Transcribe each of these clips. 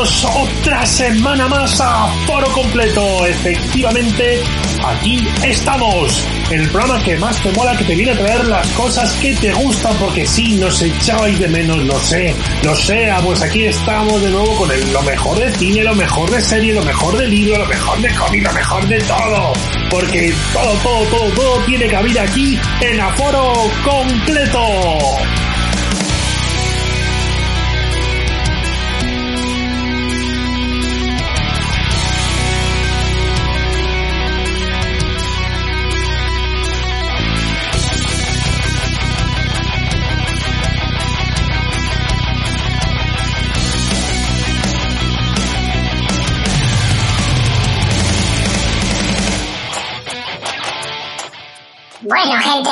otra semana más a Foro Completo. Efectivamente, aquí estamos, el programa que más te mola, que te viene a traer las cosas que te gustan, porque sí, nos echabais de menos, lo sé, lo sé, ah, pues aquí estamos de nuevo con el- lo mejor de cine, lo mejor de serie, lo mejor de libro, lo mejor de cómic, lo mejor de todo, porque todo, todo, todo, todo tiene cabida aquí en Aforo Completo.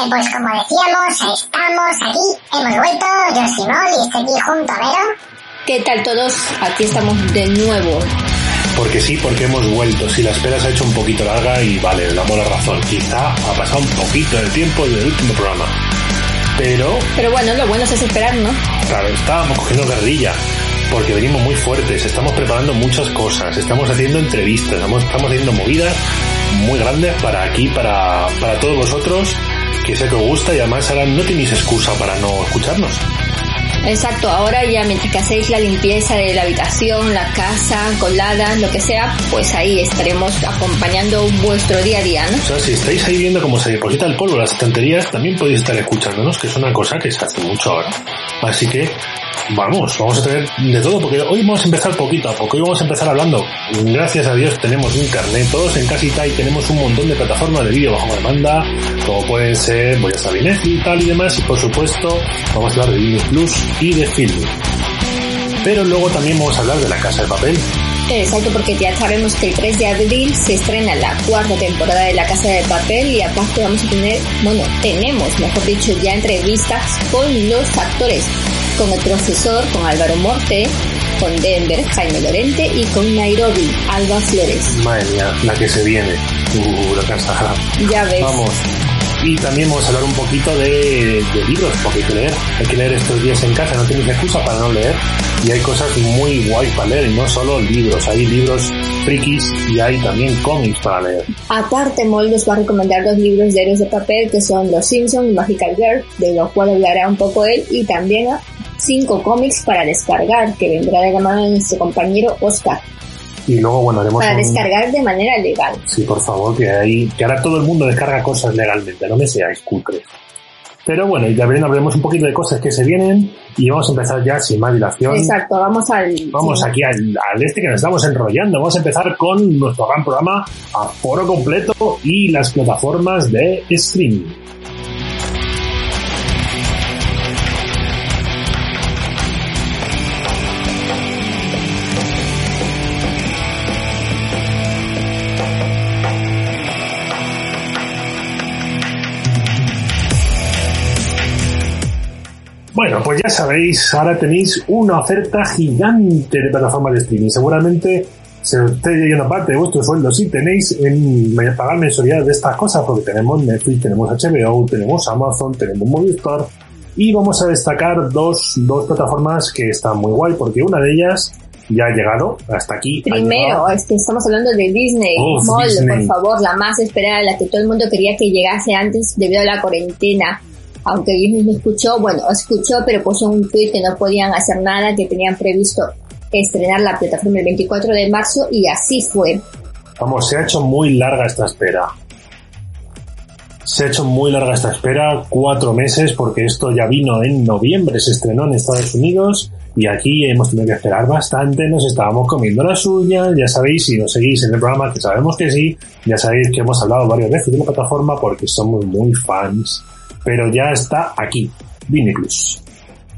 Pues como decíamos, estamos aquí, hemos vuelto, yo soy Mol y estoy aquí junto a Vero. ¿Qué tal todos? Aquí estamos de nuevo. Porque sí, porque hemos vuelto. Si la espera se ha hecho un poquito larga y vale, le damos la razón. Quizá ha pasado un poquito de tiempo desde el último programa. Pero, Pero bueno, lo bueno es esperar, ¿no? claro, estábamos cogiendo guerrilla. Porque venimos muy fuertes, estamos preparando muchas cosas, estamos haciendo entrevistas, estamos, estamos haciendo movidas muy grandes para aquí, para, para todos vosotros, que sé que os gusta y además ahora no tenéis excusa para no escucharnos. Exacto, ahora ya mientras que hacéis la limpieza de la habitación, la casa, coladas, lo que sea, pues ahí estaremos acompañando vuestro día a día, ¿no? O sea, si estáis ahí viendo cómo se deposita el polvo las estanterías, también podéis estar escuchándonos, que es una cosa que se hace mucho ahora. Así que, vamos, vamos a tener de todo, porque hoy vamos a empezar poquito a poco, hoy vamos a empezar hablando. Gracias a Dios tenemos internet, todos en casita y tenemos un montón de plataformas de vídeo bajo demanda, como pueden ser, voy a saber Netflix y tal y demás, y por supuesto, vamos a hablar de Disney Plus y de film. Pero luego también vamos a hablar de la casa de papel, Exacto, porque ya sabemos que el 3 de abril se estrena la cuarta temporada de La Casa de Papel y aparte vamos a tener, bueno, tenemos, mejor dicho, ya entrevistas con los actores, con el profesor, con Álvaro Morte, con Denver, Jaime Lorente y con Nairobi, Alba Flores. madre mía, la que se viene. Uh, la casa. Ya ves. Vamos. Y también vamos a hablar un poquito de, de libros, porque hay que leer. Hay que leer estos días en casa, no tenéis excusa para no leer. Y hay cosas muy guay para leer, y no solo libros. Hay libros frikis y hay también cómics para leer. Aparte, Moll nos va a recomendar dos libros de héroes de papel que son Los Simpsons y Magical Girl, de los cuales hablará un poco él, y también cinco cómics para descargar, que vendrá de la mano de nuestro compañero Oscar, Y luego, bueno, haremos para un- descargar de manera legal. Sí, por favor, que ahí, que ahora todo el mundo descarga cosas legalmente, no me seáis cutres. Pero bueno, y también hablaremos un poquito de cosas que se vienen y vamos a empezar ya sin más dilación. Exacto, vamos al... Vamos sí. aquí al, al este que nos estamos enrollando. Vamos a empezar con nuestro gran programa a foro completo y las plataformas de streaming. Bueno, pues ya sabéis, ahora tenéis una oferta gigante de plataformas de streaming. Seguramente se os esté yendo parte de vuestro sueldo si tenéis en pagar mensualidades de estas cosas, porque tenemos Netflix, tenemos HBO, tenemos Amazon, tenemos Movistar. Y vamos a destacar dos, dos plataformas que están muy guay, porque una de ellas ya ha llegado hasta aquí. Primero, llegado. este, estamos hablando de Disney. Uf, Moll, Disney. por favor, la más esperada, la que todo el mundo quería que llegase antes debido a la cuarentena. Aunque Disney no escuchó, bueno, escuchó, pero puso un tweet que no podían hacer nada, que tenían previsto estrenar la plataforma el 24 de marzo y así fue. Vamos, se ha hecho muy larga esta espera. Se ha hecho muy larga esta espera, cuatro meses, porque esto ya vino en noviembre, se estrenó en Estados Unidos y aquí hemos tenido que esperar bastante, nos estábamos comiendo la suya, ya sabéis, si nos seguís en el programa, que sabemos que sí, ya sabéis que hemos hablado varias veces de la plataforma porque somos muy fans, pero ya está aquí, Disney Plus.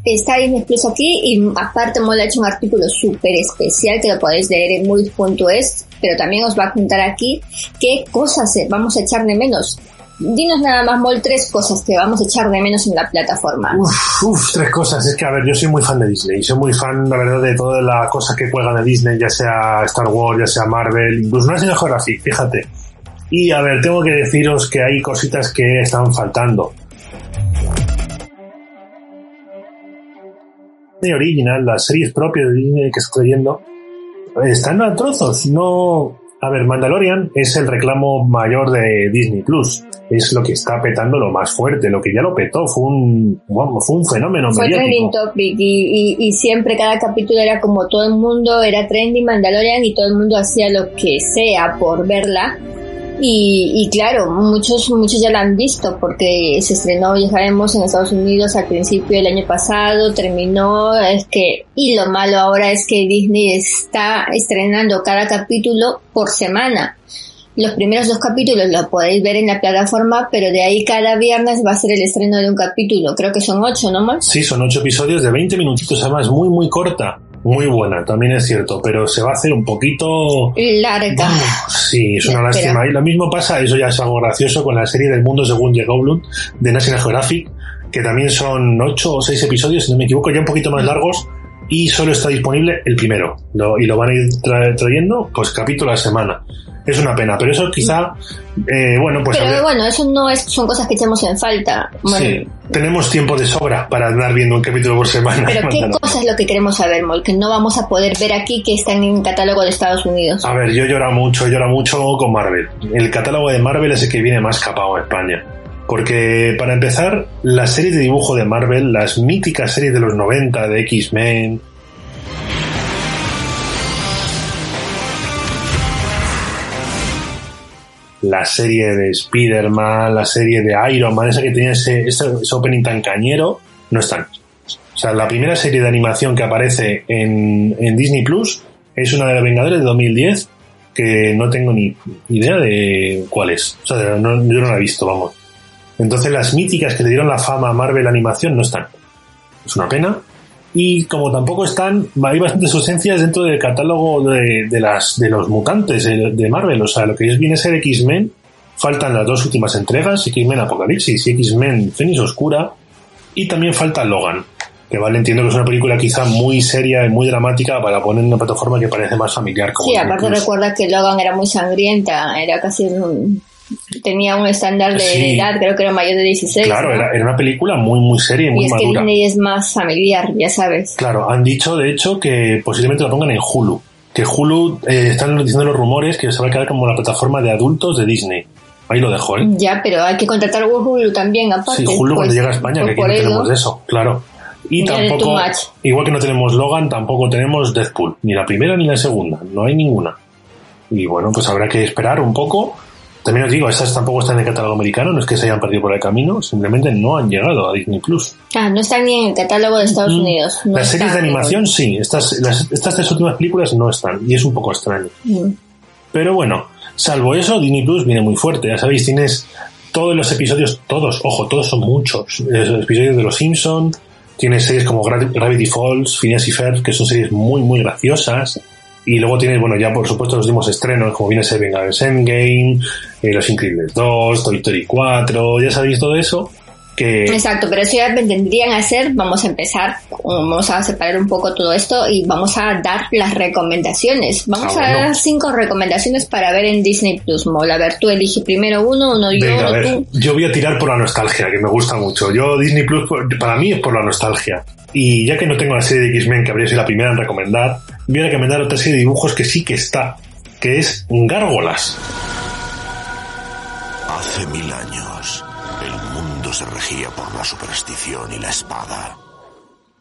Está Disney Plus aquí y aparte Mola ha hecho un artículo súper especial que lo podéis leer en muy.es, pero también os va a contar aquí qué cosas vamos a echar de menos. Dinos nada más, Mol, tres cosas que vamos a echar de menos en la plataforma. Uf, uf, tres cosas. Es que, a ver, yo soy muy fan de Disney. Soy muy fan, la verdad, de todas las cosas que cuelgan de Disney, ya sea Star Wars, ya sea Marvel, incluso National Geographic, fíjate. Y, a ver, tengo que deciros que hay cositas que están faltando. Original, las series propias de Disney que estoy viendo, están a trozos. No, a ver, Mandalorian es el reclamo mayor de Disney Plus. Es lo que está petando lo más fuerte. Lo que ya lo petó fue un, bueno, fue un fenómeno Fue trending mediático. topic y, y, y siempre cada capítulo era como todo el mundo era trending Mandalorian y todo el mundo hacía lo que sea por verla. Y, y claro, muchos, muchos ya la han visto porque se estrenó, ya sabemos, en Estados Unidos al principio del año pasado, terminó, es que, y lo malo ahora es que Disney está estrenando cada capítulo por semana. Los primeros dos capítulos los podéis ver en la plataforma, pero de ahí cada viernes va a ser el estreno de un capítulo. Creo que son ocho, ¿no más? Sí, son ocho episodios de 20 minutitos, además muy, muy corta. Muy buena, también es cierto, pero se va a hacer un poquito... Larga. Sí, es una lástima. Y lo mismo pasa, eso ya es algo gracioso, con la serie del mundo según J. Goldblum de National Geographic, que también son ocho o seis episodios, si no me equivoco, ya un poquito más largos, y solo está disponible el primero. Lo- y lo van a ir tra- trayendo, pues capítulo a la semana. Es una pena, pero eso quizá, eh, bueno, pues... Pero bueno, eso no es, son cosas que echamos en falta. Bueno, sí, tenemos tiempo de sobra para andar viendo un capítulo por semana. Pero qué Bueno. cosa es lo que queremos saber, Mol, que no vamos a poder ver aquí que están en catálogo de Estados Unidos. A ver, yo lloro mucho, lloro mucho con Marvel. El catálogo de Marvel es el que viene más capado a España. Porque, para empezar, las series de dibujo de Marvel, las míticas series de los 90 de X-Men, la serie de Spider-Man, la serie de Iron Man, esa que tenía ese, opening tan cañero, no están. O sea, la primera serie de animación que aparece en, en Disney Plus es una de los Vengadores de 2010 que no tengo ni idea de cuál es. O sea, yo no la he visto, vamos. Entonces las míticas que le dieron la fama a Marvel Animación no están. Es una pena. Y como tampoco están, hay bastantes ausencias dentro del catálogo de, de las, de los mutantes de, de Marvel. O sea, lo que es viene a ser X-Men, faltan las dos últimas entregas, X-Men Apocalipsis y X-Men Fénix Oscura, y también falta Logan. Que vale, entiendo que es una película quizá muy seria y muy dramática para poner en una plataforma que parece más familiar. Como Sí, aparte recuerda que Logan era muy sangrienta, era casi un- tenía un estándar de Sí. edad, creo que era mayor de 16. Claro, ¿no? era, era una película muy, muy seria y muy y es que. Disney es más familiar, ya sabes. Claro, han dicho de hecho que posiblemente la pongan en Hulu. Que Hulu, eh, están diciendo los rumores que se va a quedar como la plataforma de adultos de Disney. Ahí lo dejo, ¿eh? Ya, pero hay que contratar Hulu también, aparte. Sí, Hulu cuando pues, llega a España, pues que aquí no tenemos eso, claro. Y Ya de tampoco, igual que no tenemos Logan, tampoco tenemos Deadpool. Ni la primera ni la segunda. No hay ninguna. Y bueno, pues habrá que esperar un poco. También os digo, estas tampoco están en el catálogo americano, no es que se hayan perdido por el camino, simplemente no han llegado a Disney Plus. Ah, no están ni en el catálogo de Estados Mm. Unidos. No las series de animación sí, estas, las- estas tres últimas películas no están, y es un poco extraño. Mm. Pero bueno, salvo eso, Disney Plus viene muy fuerte. Ya sabéis, tienes todos los episodios, todos, ojo, todos son muchos. Los episodios de Los Simpson, tienes series como Gra- Gravity Falls, Phineas y Ferb, que son series muy, muy graciosas. Y luego tienes, bueno, ya por supuesto los últimos estrenos, como viene a ser Vengadores Endgame, eh, Los Increíbles 2, Toy Story 4, ya sabéis todo eso. Que Exacto, pero eso ya vendrían a ser, vamos a empezar, vamos a separar un poco todo esto y vamos a dar las recomendaciones. Vamos Ah, a bueno. dar cinco recomendaciones para ver en Disney Plus, Mol. A ver, tú elige primero uno, uno yo, Venga, a uno ver, tú. yo voy a tirar por la nostalgia, que me gusta mucho. Yo, Disney Plus, para mí es por la nostalgia. Y ya que no tengo la serie de X-Men, que habría sido la primera en recomendar, voy a recomendar otra serie de dibujos que sí que está, que es Gárgolas. Hace mil años, el mundo se regía por la superstición y la espada.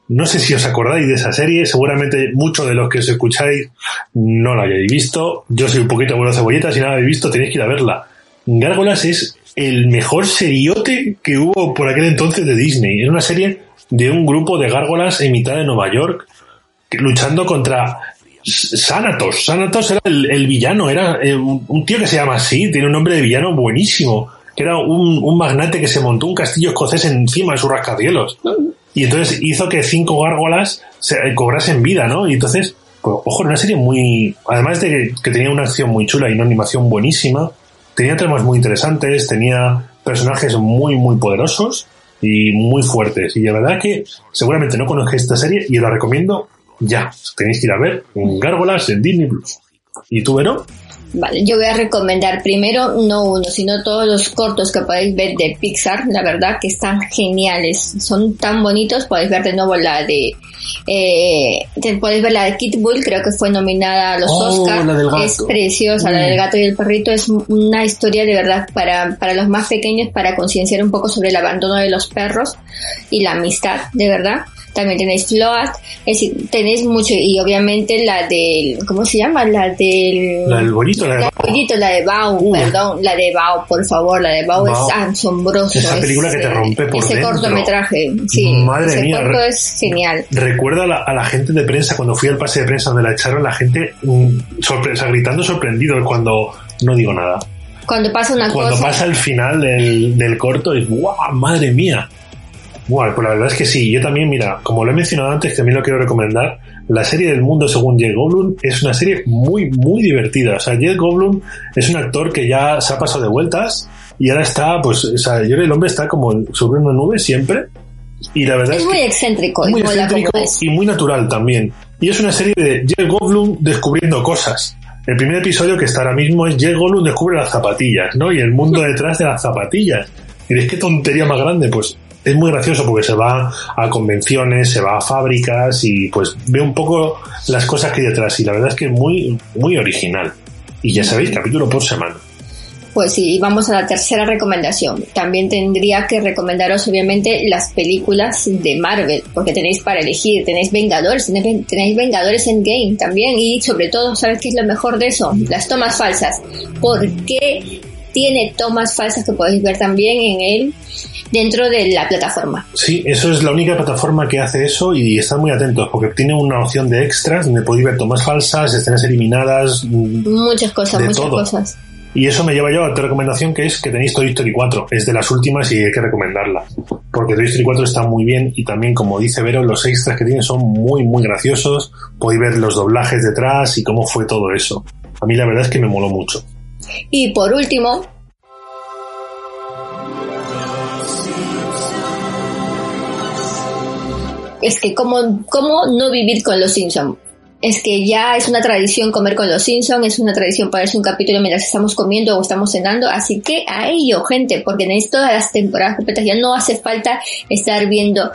No sé si os acordáis de esa serie, seguramente muchos de los que os escucháis no la hayáis visto. Yo soy un poquito abuelo cebolleta, si no la habéis visto tenéis que ir a verla. Gárgolas es el mejor seriote que hubo por aquel entonces de Disney. Es una serie de un grupo de gárgolas en mitad de Nueva York luchando contra Sanatos. Sanatos era el, el villano, era eh, un, tío que se llama así, tiene un nombre de villano buenísimo. Que era un, un magnate que se montó un castillo escocés encima de sus rascacielos. Y entonces hizo que cinco gárgolas se, eh, cobrasen vida, ¿no? Y entonces, pues, ojo, era una serie muy. Además de que, tenía una acción muy chula y una animación buenísima, tenía temas muy interesantes, tenía personajes muy, muy poderosos y muy fuertes. Y la verdad que seguramente no conozcáis esta serie y la recomiendo ya. Tenéis que ir a ver en Gárgolas en Disney Plus. ¿Y tú, Vero? Vale, yo voy a recomendar primero, no uno, sino todos los cortos que podéis ver de Pixar, la verdad que están geniales, son tan bonitos, podéis ver de nuevo la de, eh, podéis ver la de Kit Bull, creo que fue nominada a los Oh, Oscars, es preciosa, la Mm. del gato y el perrito, es una historia de verdad para, para los más pequeños, para concienciar un poco sobre el abandono de los perros y la amistad, de verdad. También tenéis Float, es decir, tenéis mucho, y obviamente la del, ¿cómo se llama? La del... La del bollito, la de La Bao. la de Bao, Uh. perdón, la de Bao, por favor, la de Bao, Bao. es asombroso. Esa es, película que te rompe por Ese dentro. cortometraje, sí, Madre ese mía, corto es genial. Recuerdo a la, a la gente de prensa, cuando fui al pase de prensa donde la echaron, la gente mm, sorpre- o sea, gritando sorprendido cuando no digo nada. Cuando pasa una Cuando cosa, pasa el final del, del corto, es ¡guau! ¡Madre mía! Bueno, pues la verdad es que sí. Yo también, mira, como lo he mencionado antes, también lo quiero recomendar. La serie del mundo según Jeff Goldblum es una serie muy, muy divertida. O sea, Jeff Goldblum es un actor que ya se ha pasado de vueltas y ahora está, pues, o sea, yo el hombre está como sobre una nube siempre. Y la verdad es es, muy que excéntrico, muy excéntrico es. y muy natural también. Y es una serie de Jeff Goldblum descubriendo cosas. El primer episodio que está ahora mismo es Jeff Goldblum descubre las zapatillas, ¿no? Y el mundo detrás de las zapatillas. Y dices, qué tontería más grande, pues es muy gracioso porque se va a convenciones, se va a fábricas y pues ve un poco las cosas que hay detrás. Y la verdad es que es muy, muy original. Y ya sabéis, capítulo por semana. Pues sí, vamos a la tercera recomendación. También tendría que recomendaros obviamente las películas de Marvel, porque tenéis para elegir, tenéis Vengadores, tenéis, tenéis Vengadores Endgame también, y sobre todo, ¿sabes qué es lo mejor de eso? Las tomas falsas. ¿Por qué tiene tomas falsas que podéis ver también en él dentro de la plataforma? Sí, eso es la única plataforma que hace eso y están muy atentos porque tiene una opción de extras donde podéis ver tomas falsas, escenas eliminadas, mm, Muchas cosas, De muchas todo. cosas. Y eso me lleva yo a otra recomendación que es que tenéis Toy Story 4. Es de las últimas y hay que recomendarla. Porque Toy Story 4 está muy bien y también, como dice Vero, los extras que tiene son muy, muy graciosos. Podéis ver los doblajes detrás y cómo fue todo eso. A mí la verdad es que me moló mucho. Y por último, es que cómo, no vivir con los Simpsons. Es que ya es una tradición comer con los Simpsons, es una tradición ponerse un capítulo mientras estamos comiendo o estamos cenando, así que a ello, gente, porque tenéis todas las temporadas completas, ya no hace falta estar viendo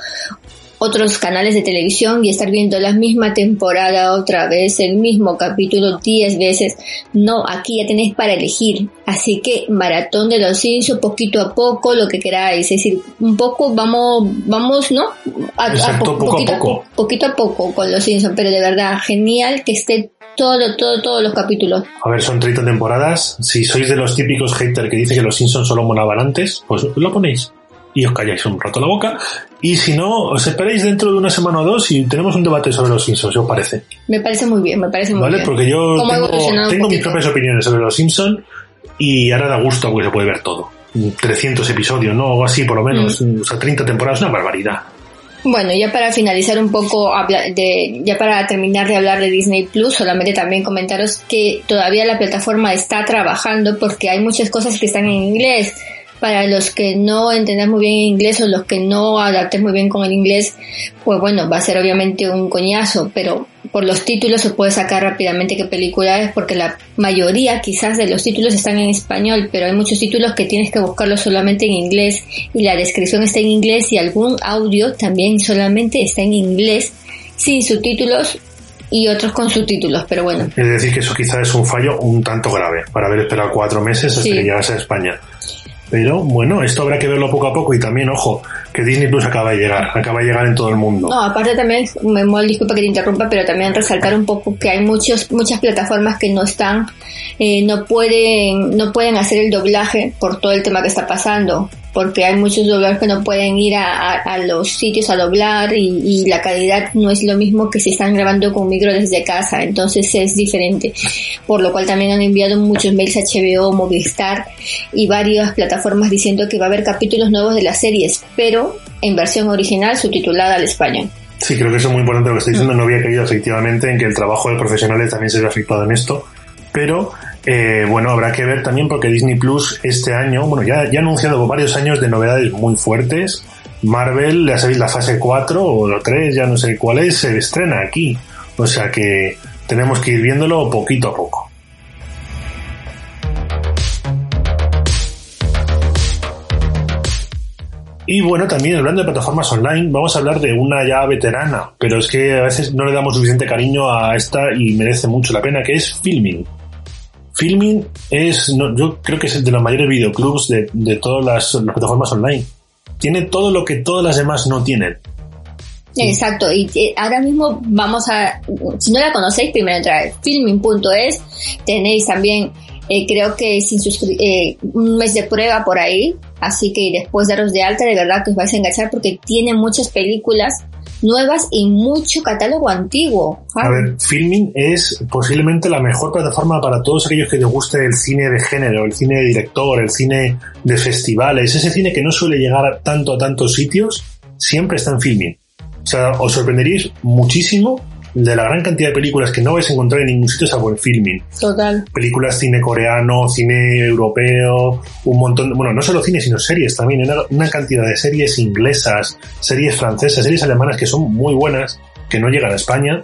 otros canales de televisión y estar viendo la misma temporada otra vez, el mismo capítulo 10 veces. No, aquí ya tenéis para elegir. Así que maratón de los Simpsons, poquito a poco, lo que queráis. Es decir, un poco vamos, vamos, ¿no? A, Exacto, poco a poquito, poco. poquito a poco con los Simpsons, pero de verdad, genial que esté todo, todo, todos los capítulos. A ver, son 30 temporadas. Si sois de los típicos haters que dice que los Simpsons solo molaban antes, pues lo ponéis. Y os calláis un rato la boca. Y si no, os esperáis dentro de una semana o dos y tenemos un debate sobre los Simpsons, si os parece. Me parece muy bien, me parece muy ¿Vale? bien. Porque yo tengo, mis propias opiniones sobre los Simpsons y ahora da gusto porque se puede ver todo. 300 episodios, ¿no? O así, por lo menos. Mm. O sea, 30 temporadas, una barbaridad. Bueno, ya para finalizar un poco, de, ya para terminar de hablar de Disney Plus, solamente también comentaros que todavía la plataforma está trabajando porque hay muchas cosas que están en inglés. Para los que no entendán muy bien inglés o los que no adapten muy bien con el inglés, pues bueno, va a ser obviamente un coñazo, pero por los títulos se puede sacar rápidamente qué película es, porque la mayoría quizás de los títulos están en español, pero hay muchos títulos que tienes que buscarlos solamente en inglés y la descripción está en inglés y algún audio también solamente está en inglés sin subtítulos y otros con subtítulos, pero bueno, Es decir, que eso quizás es un fallo un tanto grave para haber esperado cuatro meses hasta Sí. que llegase a España. Pero bueno, esto habrá que verlo poco a poco y también, ojo, que Disney Plus acaba de llegar, acaba de llegar en todo el mundo. No, aparte también, me disculpa que te interrumpa, pero también resaltar un poco que hay muchos, muchas plataformas que no están, eh, no pueden, no pueden hacer el doblaje por todo el tema que está pasando, porque hay muchos dobladores que no pueden ir a, a- los sitios a doblar y, y la calidad no es lo mismo que si están grabando con micro desde casa, entonces es diferente, por lo cual también han enviado muchos mails a HBO, Movistar y varias plataformas diciendo que va a haber capítulos nuevos de las series, pero en versión original subtitulada al español. Sí, creo que eso es muy importante lo que estoy diciendo. No había caído efectivamente en que el trabajo de profesionales también se ve afectado en esto. Pero, eh, bueno, habrá que ver también porque Disney Plus este año, bueno, ya, ya ha anunciado varios años de novedades muy fuertes. Marvel, ya sabéis, la fase 4 o la 3, ya no sé cuál es, se estrena aquí. O sea que tenemos que ir viéndolo poquito a poco. Y bueno, también hablando de plataformas online, vamos a hablar de una ya veterana, pero es que a veces no le damos suficiente cariño a esta y merece mucho la pena, que es Filming. Filming es, no, yo creo que es de los mayores videoclubs de, de todas las, plataformas online. Tiene todo lo que todas las demás no tienen. Exacto, y eh, ahora mismo vamos a, si no la conocéis, primero entrar a filming.es, tenéis también, eh, creo que sin eh, un mes de prueba por ahí, así que después daros de alta, de verdad que os vais a enganchar porque tiene muchas películas nuevas y mucho catálogo antiguo. A ver, Filming es posiblemente la mejor plataforma para todos aquellos que les guste el cine de género, el cine de director, el cine de festivales, ese cine que no suele llegar tanto a tantos sitios, siempre está en Filming. O sea, os sorprenderíais muchísimo de la gran cantidad de películas que no vais a encontrar en ningún sitio salvo en filming. Total. Películas cine coreano, cine europeo, un montón, bueno, no solo cine, sino series también, una, una cantidad de series inglesas, series francesas, series alemanas que son muy buenas, que no llegan a España,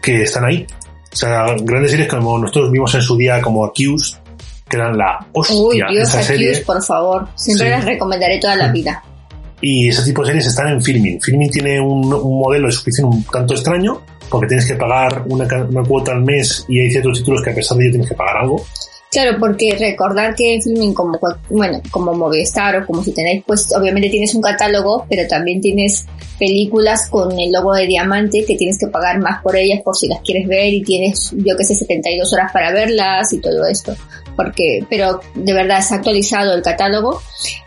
que están ahí. O sea, grandes series como nosotros vimos en su día como Accused, que eran la hostia Uy, Dios, esa serie. Accused, por favor. Siempre Sí. las recomendaré toda la vida. Y ese tipo de series están en Filming. Filming tiene un, un modelo de suscripción un tanto extraño, porque tienes que pagar una, cuota al mes y hay ciertos títulos que a pesar de ello tienes que pagar algo. Claro, porque recordar que Filming como bueno, como Movistar o como si tenéis, pues obviamente tienes un catálogo, pero también tienes películas con el logo de diamante que tienes que pagar más por ellas por si las quieres ver y tienes, yo que sé, 72 horas para verlas y todo esto. Porque, pero de verdad está actualizado el catálogo,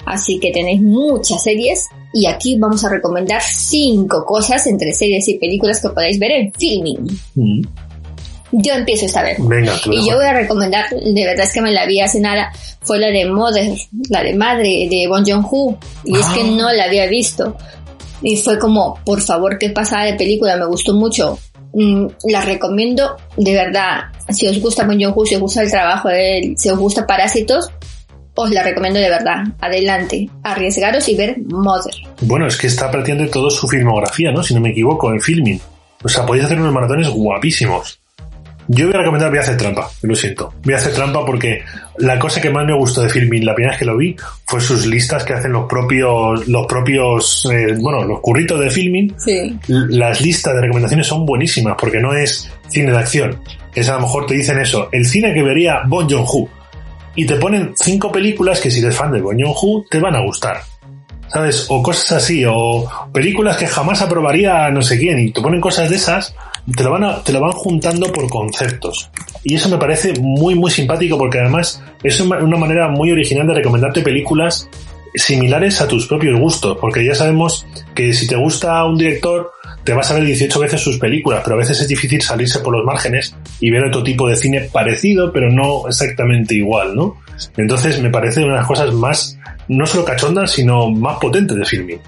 así que tenéis muchas series y aquí vamos a recomendar cinco cosas entre series y películas que podéis ver en Filming. Mm. Yo empiezo esta vez. Venga, Y yo voy a recomendar, de verdad es que me la vi hace nada, fue la de Mother, la de Madre, de Bon Joon-ho, y es que Ah. no la había visto. Y fue como, por favor, qué pasada de película, me gustó mucho. Mm, la recomiendo, de verdad, si os gusta Bon Joon-ho, si os gusta el trabajo de él, si os gusta Parásitos, os la recomiendo de verdad. Adelante, arriesgaros y ver Mother. Bueno, es que está prácticamente toda su filmografía, ¿no? Si no me equivoco, en Filming. O sea, podéis hacer unos maratones guapísimos. Yo voy a recomendar Voy a hacer trampa, lo siento. Voy a hacer trampa porque la cosa que más me gustó de Filming la primera vez que lo vi fue sus listas que hacen los propios, los propios, eh, bueno, los curritos de Filming. Sí. Las listas de recomendaciones son buenísimas porque no es cine de acción. Es a lo mejor te dicen eso, el cine que vería Bon Joon-ho. Y te ponen cinco películas que si eres fan de Bon Joon-ho te van a gustar. ¿Sabes? O cosas así, o películas que jamás aprobaría no sé quién, y te ponen cosas de esas, te lo van, a- te lo van juntando por conceptos. Y eso me parece muy, muy simpático porque además es una manera muy original de recomendarte películas similares a tus propios gustos, porque ya sabemos que si te gusta un director, te vas a ver 18 veces sus películas, pero a veces es difícil salirse por los márgenes y ver otro tipo de cine parecido, pero no exactamente igual, ¿no? Entonces me parece una de las cosas más, no solo cachondas, sino más potentes de filming.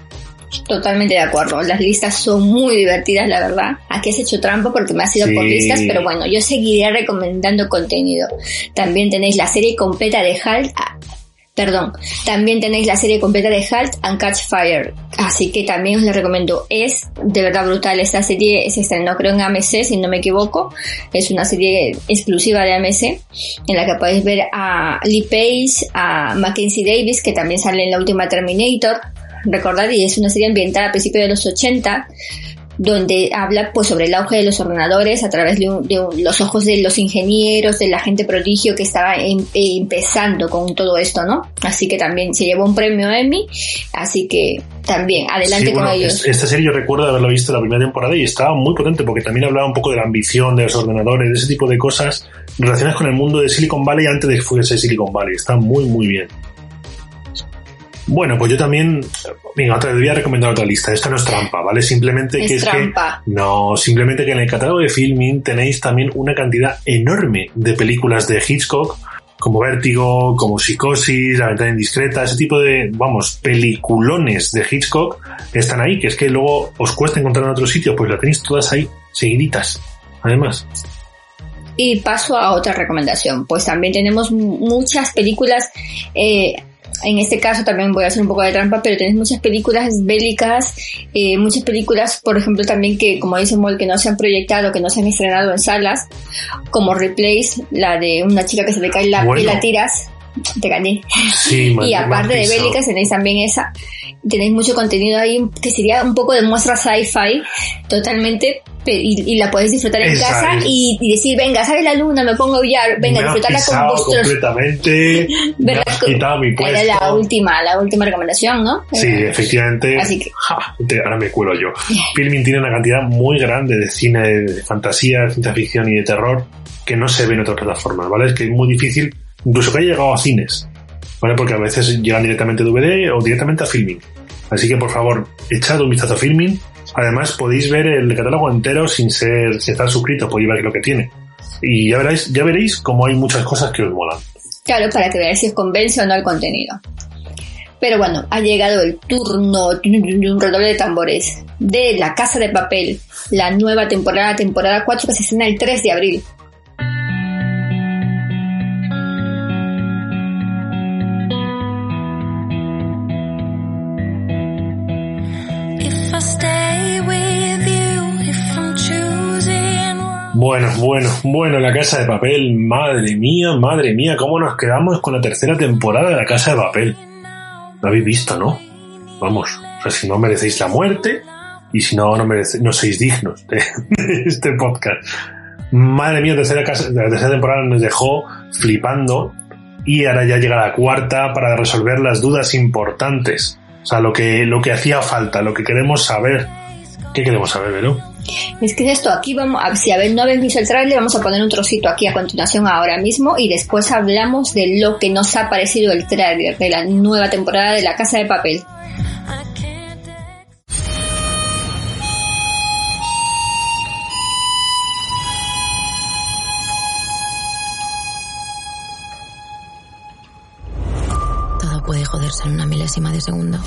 Totalmente de acuerdo. Las listas son muy divertidas, la verdad. Aquí has hecho trampa porque me has ido por Sí. listas, pero bueno, yo seguiré recomendando contenido. También tenéis la serie completa de Halt. Perdón, también tenéis la serie completa de Halt and Catch Fire. Así que también os la recomiendo. Es de verdad brutal. Esta serie se estrenó creo en AMC, si no me equivoco. Es una serie exclusiva de AMC en la que podéis ver a Lee Pace, a Mackenzie Davis, que también sale en la última Terminator. Recordad, y es una serie ambientada a principios de los 80, donde habla pues sobre el auge de los ordenadores a través de, un- de un- los ojos de los ingenieros, de la gente prodigio que estaba em- eh, empezando con todo esto, ¿no? Así que también se llevó un premio Emmy, así que también adelante Sí, con bueno, ellos. es- esta serie yo recuerdo haberla visto la primera temporada y estaba muy potente porque también hablaba un poco de la ambición de los ordenadores, de ese tipo de cosas relacionadas con el mundo de Silicon Valley antes de que fuese Silicon Valley. Está muy, muy bien. Bueno, pues yo también, venga, otra, voy a recomendar otra lista. Esta no es trampa, ¿vale? Simplemente Es que es trampa. que, no, simplemente que en el catálogo de filming tenéis también una cantidad enorme de películas de Hitchcock, como Vértigo, como Psicosis, La ventana indiscreta, ese tipo de, vamos, peliculones de Hitchcock que están ahí, que es que luego os cuesta encontrar en otro sitio, pues las tenéis todas ahí, seguiditas. Además, Y paso a otra recomendación. Pues también tenemos mu- muchas películas, eh, en este caso también voy a hacer un poco de trampa, pero tenemos muchas películas bélicas, eh, muchas películas, por ejemplo, también que, como dice Mol, que no se han proyectado, que no se han estrenado en salas, como Replace, la de una chica que se le cae la Bueno. y la tiras. Te gané. sí, Y aparte de bélicas tenéis también esa. tenéis mucho contenido ahí que sería un poco de muestra sci-fi totalmente y, la podéis disfrutar en casa y, decir, venga, sale la luna, me pongo a aullar, venga, disfrutarla con vuestros... completamente, me has quitado mi puesto. Era la última, la última recomendación, ¿no? Sí, efectivamente. Así que... ahora me cuelo yo. Filming tiene una cantidad muy grande de cine de fantasía, de ciencia ficción y de terror que no se ve en otras plataformas, ¿vale? Es que es muy difícil, incluso que haya llegado a cines, ¿vale? Porque a veces llegan directamente a DVD o directamente a Filming. Así que por favor, echad un vistazo a Filming. Además podéis ver el catálogo entero sin ser, estar suscritos, podéis ver lo que tiene. Y ya veréis, ya veréis cómo hay muchas cosas que os molan. Claro, para que veáis si os convence o no el contenido. Pero bueno, ha llegado el turno, un redoble de tambores, de La Casa de Papel, la nueva temporada, temporada 4 que se estrena el 3 de abril. Bueno, bueno, bueno, la casa de papel, madre mía, madre mía, cómo nos quedamos con la tercera temporada de la casa de papel. Lo habéis visto, ¿no? Vamos, o sea, si no merecéis la muerte y si no, no, no sois dignos de, este podcast. Madre mía, tercera casa, la tercera temporada nos dejó flipando y ahora ya llega la cuarta para resolver las dudas importantes. O sea, lo que, lo que hacía falta, lo que queremos saber. ¿Qué queremos saber, Vero? Es que es esto, aquí vamos, a, si no habéis visto el trailer, vamos a poner un trocito aquí a continuación ahora mismo y después hablamos de lo que nos ha parecido el trailer de la nueva temporada de La Casa de Papel. Todo puede joderse en una milésima de segundo.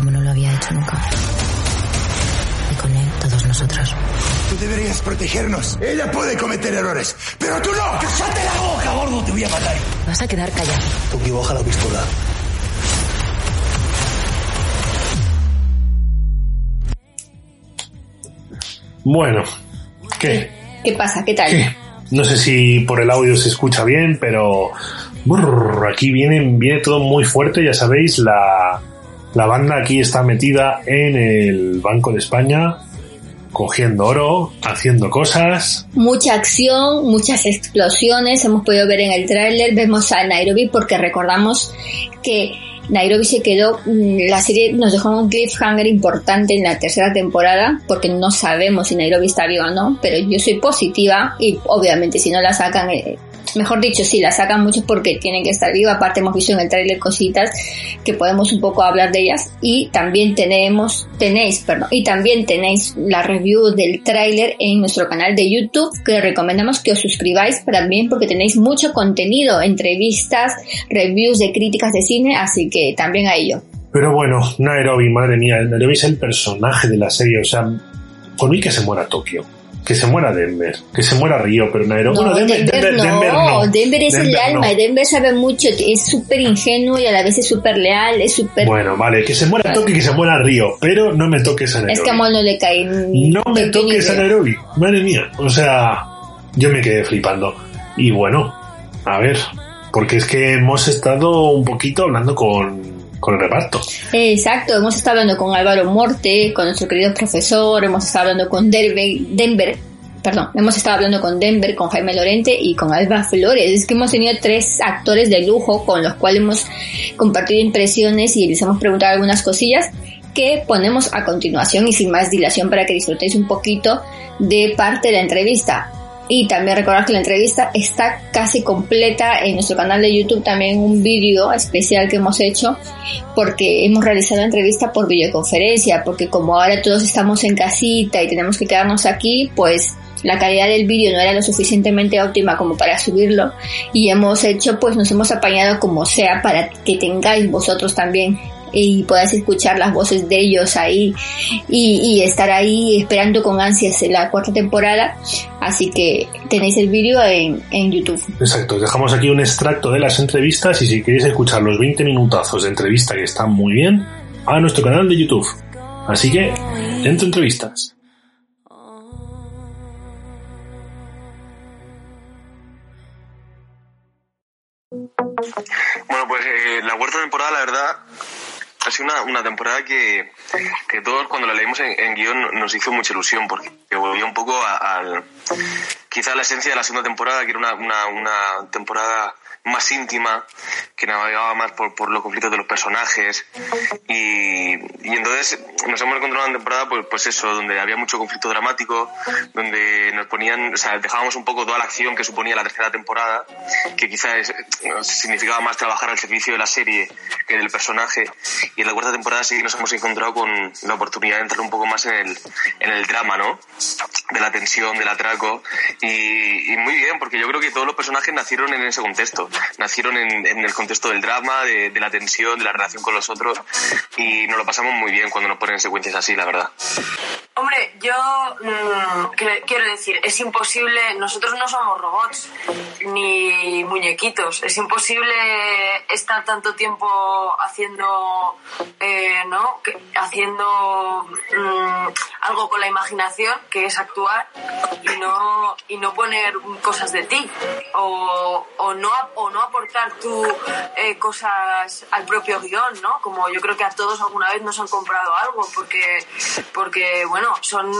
Como no lo había hecho nunca. Y con él todos nosotros. Tú deberías protegernos. Ella puede cometer errores, pero tú no. ¡Cállate la boca, gordo! Te voy a matar. Vas a quedar callado. Toki, baja la pistola. Bueno, ¿qué? ¿Qué pasa? ¿Qué tal? No sé si por el audio se escucha bien, pero aquí viene, viene todo muy fuerte, ya sabéis, la, la banda aquí está metida en el Banco de España, cogiendo oro, haciendo cosas. Mucha acción, muchas explosiones, hemos podido ver en el tráiler, vemos a Nairobi porque recordamos que Nairobi se quedó, mm, la serie nos dejó un cliffhanger importante en la tercera temporada porque no sabemos si Nairobi está viva o no, pero yo soy positiva y obviamente si no la sacan eh, mejor dicho, sí, la sacan mucho porque tienen que estar viva. Aparte hemos visto en el trailer cositas que podemos un poco hablar de ellas. Y también tenemos, tenéis, perdón, y también tenéis la review del tráiler en nuestro canal de YouTube que recomendamos que os suscribáis también porque tenéis mucho contenido, entrevistas, reviews de críticas de cine, así que también a ello. Pero bueno, Nairobi, madre mía, Nairobi es el personaje de la serie, o sea, por mí que se muera Tokio que se muera Denver, que se muera Río, pero. No, Denver, no. Denver, es el alma, Denver sabe mucho, es súper ingenuo y a la vez es súper leal, es súper. Bueno, vale, que se muera y que se muera Río, pero no me toques a Nairobi. Es que a Mol no le cae. No me toques a Nairobi, madre mía, o sea, yo me quedé flipando. Y bueno, a ver, porque es que hemos estado un poquito hablando con con el reparto. Exacto, hemos estado hablando con Álvaro Morte, con nuestro querido profesor, hemos estado hablando con Denver, Denver perdón, hemos estado hablando con Denver, con Jaime Lorente y con Alba Flores. Es que hemos tenido tres actores de lujo con los cuales hemos compartido impresiones y les hemos preguntado algunas cosillas que ponemos a continuación y sin más dilación para que disfrutéis un poquito de parte de la entrevista. Y también recordar que la entrevista está casi completa en nuestro canal de YouTube, también un vídeo especial que hemos hecho, porque hemos realizado la entrevista por videoconferencia, porque como ahora todos estamos en casita y tenemos que quedarnos aquí, pues la calidad del vídeo no era lo suficientemente óptima como para subirlo. Y hemos hecho pues nos hemos apañado como sea para que tengáis vosotros también y puedas escuchar las voces de ellos ahí y, estar ahí esperando con ansias la cuarta temporada. Así que tenéis el vídeo en, en YouTube. Exacto, dejamos aquí un extracto de las entrevistas y si queréis escuchar los 20 minutazos de entrevista que están muy bien, a nuestro canal de YouTube. Así que, dentro entrevistas. Bueno, pues eh, la cuarta temporada, la verdad, ha sido una, una temporada que, que todos cuando la leímos en, guion nos hizo mucha ilusión porque volvió un poco al quizá a la esencia de la segunda temporada que era una, una, una temporada más íntima que navegaba más por, por los conflictos de los personajes. Y, y entonces nos hemos encontrado una temporada pues, pues eso donde había mucho conflicto dramático donde nos ponían o sea dejábamos un poco toda la acción que suponía la tercera temporada que quizás significaba más trabajar al servicio de la serie que del personaje. Y en la cuarta temporada sí nos hemos encontrado con la oportunidad de entrar un poco más en el, en el drama no de la tensión del atraco. Y, y muy bien porque yo creo que todos los personajes nacieron en ese contexto nacieron en, en el contexto del drama de, la tensión de la relación con los otros y nos lo pasamos muy bien cuando nos ponen secuencias así la verdad Hombre, yo mm, quiero decir, es imposible, nosotros no somos robots ni muñequitos, es imposible estar tanto tiempo haciendo, eh, ¿no? Haciendo mm, algo con la imaginación, que es actuar, y no, y no poner cosas de ti, o, o, no, o no aportar tú eh, cosas al propio guion, ¿no? Como yo creo que a todos alguna vez nos han comprado algo, porque, porque bueno, son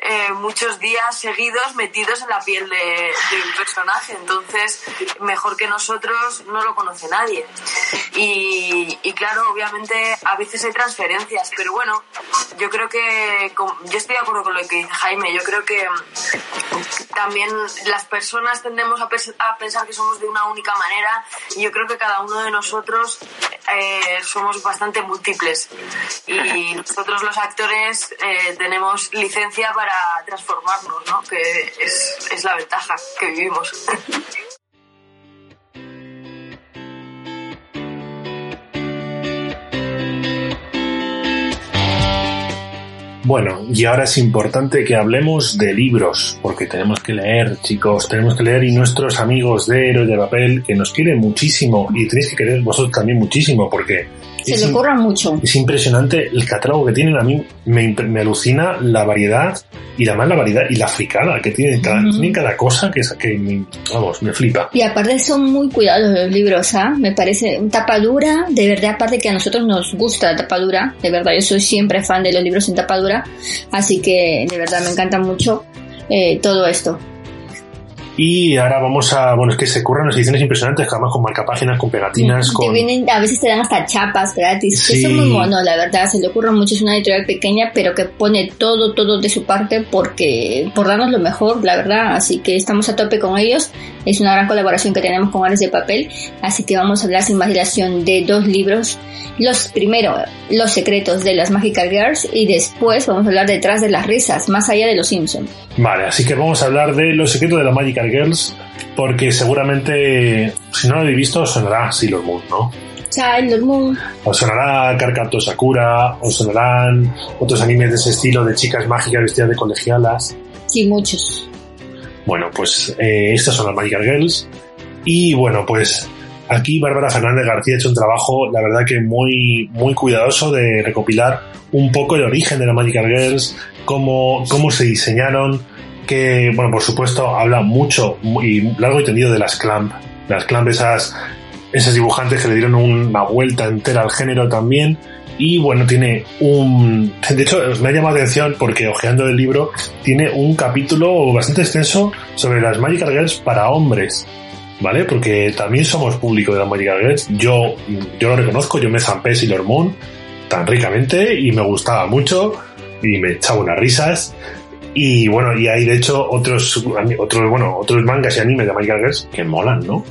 eh, muchos días seguidos metidos en la piel de, un personaje, entonces mejor que nosotros no lo conoce nadie. Y, claro, obviamente a veces hay transferencias, pero bueno, yo creo que, yo estoy de acuerdo con lo que dice Jaime, yo creo que mm, también las personas tendemos a pensar que somos de una única manera y yo creo que cada uno de nosotros eh, somos bastante múltiples y nosotros los actores eh, tenemos licencia para transformarnos, ¿no? que es, es la ventaja que vivimos. Bueno, y ahora es importante que hablemos de libros, porque tenemos que leer, chicos, tenemos que leer y nuestros amigos de Héroes de Papel, que nos quieren muchísimo, y tenéis que querer vosotros también muchísimo, porque Se le im- ocurra mucho. es impresionante el catálogo que tienen. A mí me, me alucina la variedad, y además la variedad y la fricada que tienen cada, Ujú. tienen cada cosa que, es- que me- vamos, me flipa. Y aparte son muy cuidados los libros, ¿ah? Me parece un tapadura, de verdad, aparte que a nosotros nos gusta la tapadura, de verdad, yo soy siempre fan de los libros en tapadura, así que de verdad me encanta mucho eh, todo esto. Y ahora vamos a, bueno, es que se curran las ediciones impresionantes, además con marcapáginas, con pegatinas, Te con... vienen, a veces te dan hasta chapas gratis, Sí. son muy monos, la verdad, se le ocurre mucho, es una editorial pequeña, pero que pone todo, todo de su parte porque, por darnos lo mejor, la verdad, así que estamos a tope con ellos, es una gran colaboración que tenemos con Ares de Papel, así que vamos a hablar sin más dilación de dos libros, los primero, Los secretos de las Magical Girls, y después vamos a hablar detrás de las risas, más allá de los Simpsons. Vale, así que vamos a hablar de los secretos de la Magical Girls, porque seguramente, si no lo habéis visto, os sonará Sailor Moon, ¿no? Sailor Moon, Os sonará Karkato Sakura, os sonarán otros animes de ese estilo de chicas mágicas vestidas de colegialas. sí, muchos. Bueno, pues eh, estas son las Magical Girls. Y bueno, pues aquí Bárbara Fernández García ha hecho un trabajo, la verdad que muy, muy cuidadoso de recopilar un poco el origen de las Magical Girls, cómo, cómo se diseñaron, que, bueno, por supuesto, habla mucho y largo y tendido de las Clamp. Las Clamp, esas, esas dibujantes que le dieron una vuelta entera al género también. Y bueno, tiene un... De hecho, me ha llamado la atención porque ojeando el libro tiene un capítulo bastante extenso sobre las Magical Girls para hombres. ¿Vale? Porque también somos público de las Magical Girls. Yo, yo lo reconozco, yo me zampé Sailor Moon tan ricamente y me gustaba mucho y me echaba unas risas. Y bueno, y hay de hecho otros, otros, bueno, otros mangas y animes de Magical Girls que molan, ¿no?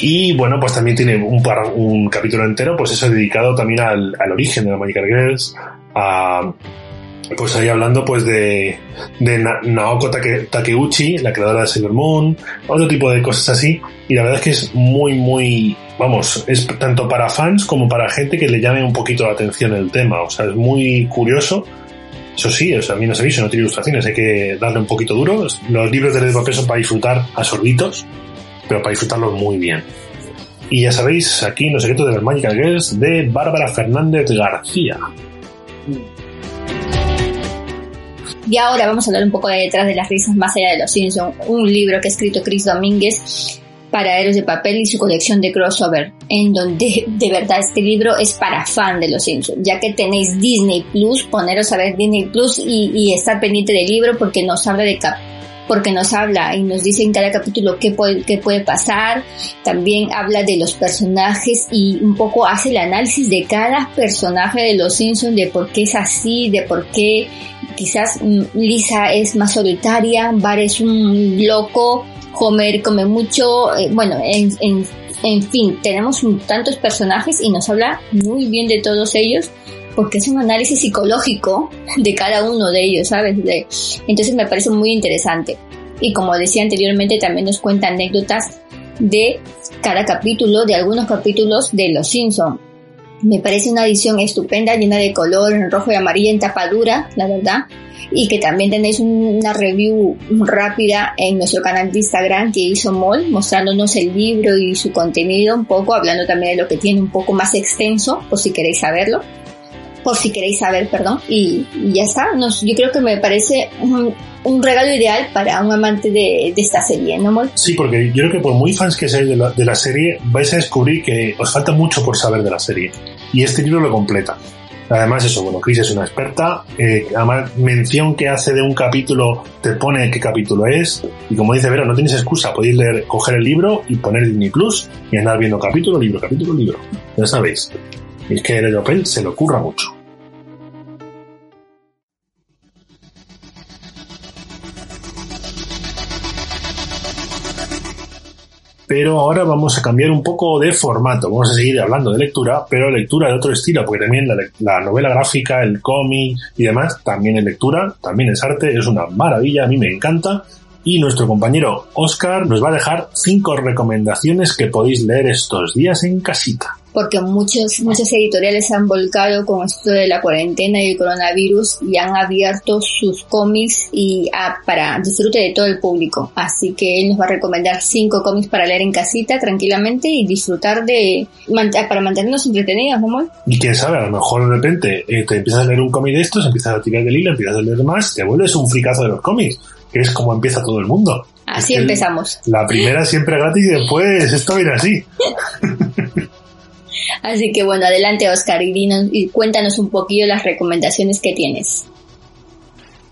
Y bueno, pues también tiene un, par- un capítulo entero, pues eso dedicado también al, al origen de las Magical Girls, a, pues ahí hablando pues de, de Na- Naoko Take- Takeuchi, la creadora de Sailor Moon, otro tipo de cosas así, y la verdad es que es muy, muy, vamos, es tanto para fans como para gente que le llame un poquito la atención el tema, o sea, es muy curioso. Eso sí, o sea, a mí no se aviso, no tiene ilustraciones, hay que darle un poquito duro. Los libros de Red Papel son para disfrutar a sorbitos, pero para disfrutarlos muy bien. Y ya sabéis, aquí en Los Secretos de las Magical Girls de Bárbara Fernández García. Y ahora vamos a hablar un poco de detrás de las risas más allá de los Simpsons, un libro que ha escrito Chris Domínguez para Héroes de Papel y su colección de crossover, en donde de verdad este libro es para fan de los Simpsons, ya que tenéis Disney Plus, poneros a ver Disney Plus y, y estar pendiente del libro porque nos habla de cap porque nos habla y nos dice en cada capítulo qué puede, qué puede pasar, también habla de los personajes y un poco hace el análisis de cada personaje de los Simpsons, de por qué es así, de por qué quizás mm, Lisa es más solitaria, Bar es un loco, Homer come mucho, eh, bueno, en, en, en fin, tenemos tantos personajes y nos habla muy bien de todos ellos porque es un análisis psicológico de cada uno de ellos, ¿sabes? De, entonces me parece muy interesante. Y como decía anteriormente, también nos cuenta anécdotas de cada capítulo, de algunos capítulos de Los Simpson. Me parece una edición estupenda, llena de color, en rojo y amarillo, en tapadura, la verdad. Y que también tenéis una review rápida en nuestro canal de Instagram que hizo Mol, mostrándonos el libro y su contenido un poco, hablando también de lo que tiene un poco más extenso, por si queréis saberlo por si queréis saber, perdón. Y, y ya está. Yo creo que me parece un, un regalo ideal para un amante de, de esta serie, ¿no, Mol? Sí, porque yo creo que por muy fans que seáis de la, de la serie, vais a descubrir que os falta mucho por saber de la serie. Y este libro lo completa. Además, eso, bueno, Chris es una experta. Eh, además, mención que hace de un capítulo, te pone qué capítulo es. Y como dice Vera, no tenéis excusa. Podéis leer, coger el libro y poner Disney Plus y andar viendo capítulo, libro, capítulo, libro. Ya sabéis. Y es que el Opel se le ocurra mucho. pero ahora vamos a cambiar un poco de formato. Vamos a seguir hablando de lectura, pero lectura de otro estilo, porque también la, la novela gráfica, el cómic y demás, también es lectura, también es arte, es una maravilla, a mí me encanta. Y nuestro compañero Oscar nos va a dejar cinco recomendaciones que podéis leer estos días en casita porque muchos, muchas editoriales han volcado con esto de la cuarentena y el coronavirus y han abierto sus cómics y a, para disfrute de todo el público. Así que él nos va a recomendar cinco cómics para leer en casita tranquilamente y disfrutar de, para mantenernos entretenidos, ¿no? Y quién sabe, a lo mejor de repente eh, te empiezas a leer un cómic de estos, empiezas a tirar del hilo, empiezas a leer más, te vuelves un fricazo de los cómics, que es como empieza todo el mundo. Así empezamos. La primera siempre gratis y después esto viene así. Así que bueno, adelante Oscar y, dinos, y cuéntanos un poquillo las recomendaciones que tienes.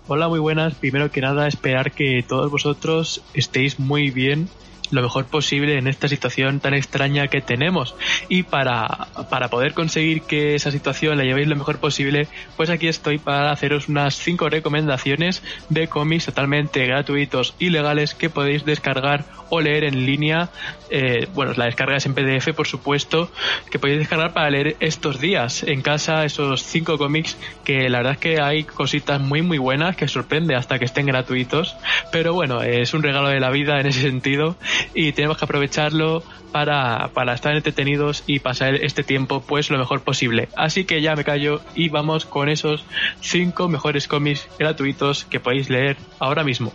Hola, muy buenas. Primero que nada, esperar que todos vosotros estéis muy bien lo mejor posible en esta situación tan extraña que tenemos. Y para, para poder conseguir que esa situación la llevéis lo mejor posible, pues aquí estoy para haceros unas 5 recomendaciones de cómics totalmente gratuitos y legales que podéis descargar o leer en línea. Eh, bueno, la descarga es en PDF, por supuesto, que podéis descargar para leer estos días en casa esos 5 cómics que la verdad es que hay cositas muy muy buenas que sorprende hasta que estén gratuitos. Pero bueno, es un regalo de la vida en ese sentido y tenemos que aprovecharlo para, para estar entretenidos y pasar este tiempo pues lo mejor posible. Así que ya me callo y vamos con esos 5 mejores cómics gratuitos que podéis leer ahora mismo.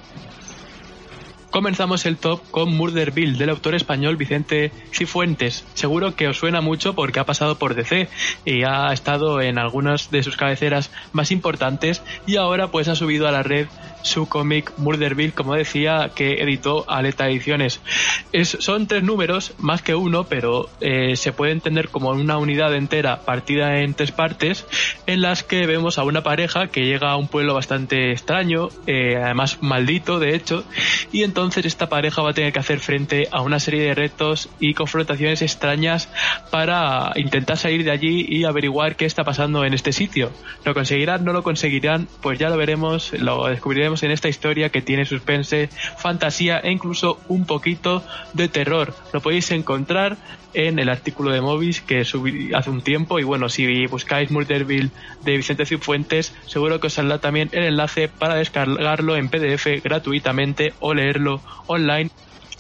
Comenzamos el top con Murderville del autor español Vicente Cifuentes. Seguro que os suena mucho porque ha pasado por DC y ha estado en algunas de sus cabeceras más importantes y ahora pues ha subido a la red su cómic Murderville, como decía, que editó Aleta Ediciones. Es, son tres números, más que uno, pero eh, se puede entender como una unidad entera partida en tres partes, en las que vemos a una pareja que llega a un pueblo bastante extraño, eh, además maldito, de hecho, y entonces esta pareja va a tener que hacer frente a una serie de retos y confrontaciones extrañas para intentar salir de allí y averiguar qué está pasando en este sitio. ¿Lo conseguirán? ¿No lo conseguirán? Pues ya lo veremos, lo descubriremos en esta historia que tiene suspense, fantasía e incluso un poquito de terror. Lo podéis encontrar en el artículo de Movis que subí hace un tiempo. Y bueno, si buscáis Murderville de Vicente Cifuentes, seguro que os saldrá también el enlace para descargarlo en PDF gratuitamente o leerlo online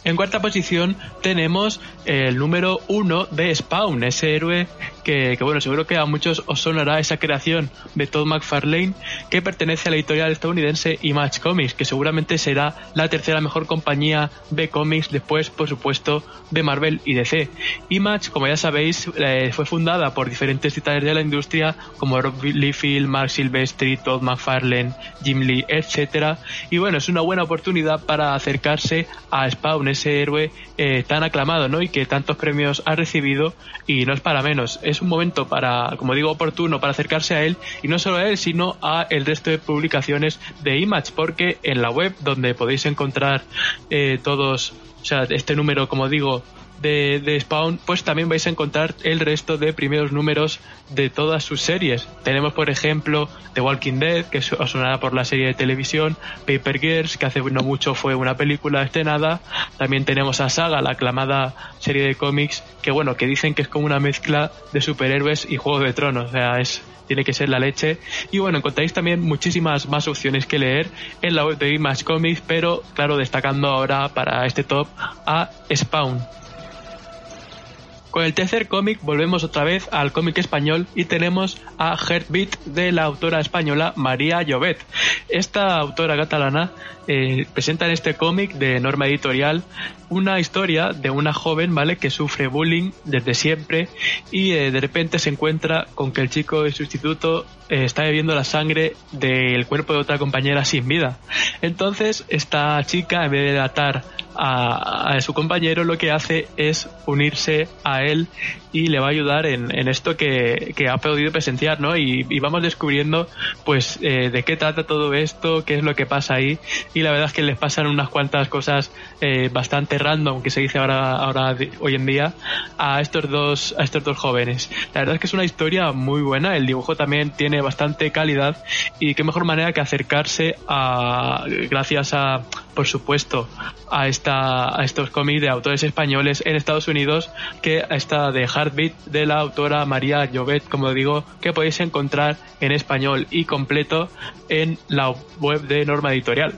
en cuarta posición tenemos el número uno de Spawn, ese héroe que, bueno, seguro que a muchos os sonará esa creación de Todd McFarlane que pertenece a la editorial estadounidense Image Comics, que seguramente será la tercera mejor compañía de cómics después, por supuesto, de Marvel y DC. Image, como ya sabéis, eh, fue fundada por diferentes titanes de la industria como Rob Liefeld, Mark Silvestri, Todd McFarlane, Jim Lee, etcétera. Y bueno, es una buena oportunidad para acercarse a Spawn, ese héroe eh, tan aclamado, ¿no? Y que tantos premios ha recibido y no es para menos. Es un momento para, como digo, oportuno para acercarse a él y no solo a él, sino a el resto de publicaciones de Image, porque en la web donde podéis encontrar eh, todos, o sea, este número, como digo, de, de, Spawn, pues también vais a encontrar el resto de primeros números de todas sus series. Tenemos, por ejemplo, The Walking Dead, que os sonará por la serie de televisión, Paper Girls, que hace no mucho fue una película estrenada. También tenemos a Saga, la aclamada serie de cómics, que bueno, que dicen que es como una mezcla de superhéroes y Juego de Tronos. O sea, es, tiene que ser la leche. Y bueno, encontráis también muchísimas más opciones que leer en la web de Image Comics, pero claro, destacando ahora para este top a Spawn. Con el tercer cómic volvemos otra vez al cómic español y tenemos a Heartbeat de la autora española María Llobet. Esta autora catalana eh, presenta en este cómic de norma editorial una historia de una joven, ¿vale? Que sufre bullying desde siempre y eh, de repente se encuentra con que el chico de su instituto eh, está bebiendo la sangre del cuerpo de otra compañera sin vida. Entonces, esta chica, en vez de atar a, a, su compañero, lo que hace es unirse a él y le va a ayudar en, esto que, ha podido presenciar, ¿no? Y, y vamos descubriendo, pues, eh, de qué trata todo esto, qué es lo que pasa ahí. Y la verdad es que les pasan unas cuantas cosas eh, bastante random, que se dice ahora, ahora hoy en día, a estos dos, a estos dos jóvenes. La verdad es que es una historia muy buena. El dibujo también tiene bastante calidad y qué mejor manera que acercarse a, gracias a, por supuesto, a esta, a estos cómics de autores españoles en Estados Unidos que esta de Heartbeat de la autora María Llobet, como digo, que podéis encontrar en español y completo en la web de Norma Editorial.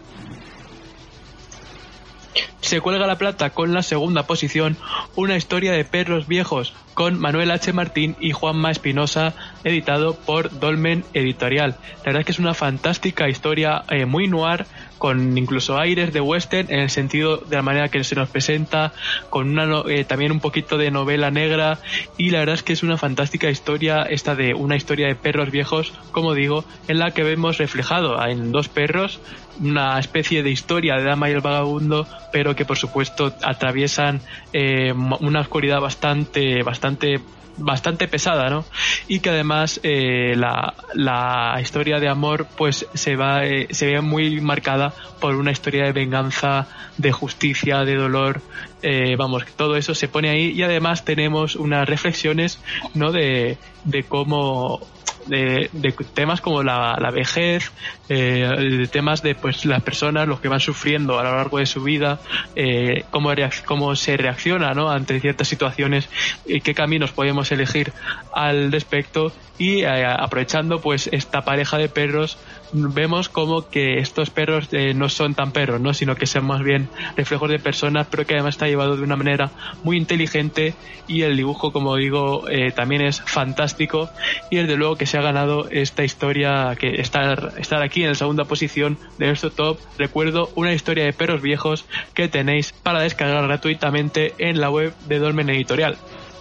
Se cuelga la plata con la segunda posición, una historia de perros viejos con Manuel H. Martín y Juanma Espinosa, editado por Dolmen Editorial. La verdad es que es una fantástica historia eh, muy noir, con incluso aires de western en el sentido de la manera que se nos presenta, con una eh, también un poquito de novela negra. Y la verdad es que es una fantástica historia esta de una historia de perros viejos, como digo, en la que vemos reflejado en dos perros una especie de historia de Dama y el Vagabundo, pero que por supuesto atraviesan eh, una oscuridad bastante, bastante bastante pesada, ¿no? Y que además eh, la, la, historia de amor pues se va eh, se ve muy marcada por una historia de venganza, de justicia, de dolor, eh, vamos, todo eso se pone ahí y además tenemos unas reflexiones, ¿no? De, de cómo de, de, temas como la, la vejez, eh, de temas de pues las personas, los que van sufriendo a lo largo de su vida, eh, cómo, cómo se reacciona ¿no? ante ciertas situaciones y qué caminos podemos elegir al respecto y eh, aprovechando pues esta pareja de perros vemos como que estos perros eh, no son tan perros, ¿no? sino que son más bien reflejos de personas, pero que además está llevado de una manera muy inteligente y el dibujo, como digo, eh, también es fantástico y desde luego que se ha ganado esta historia, que estar, estar aquí en la segunda posición de nuestro top, recuerdo una historia de perros viejos que tenéis para descargar gratuitamente en la web de Dolmen Editorial.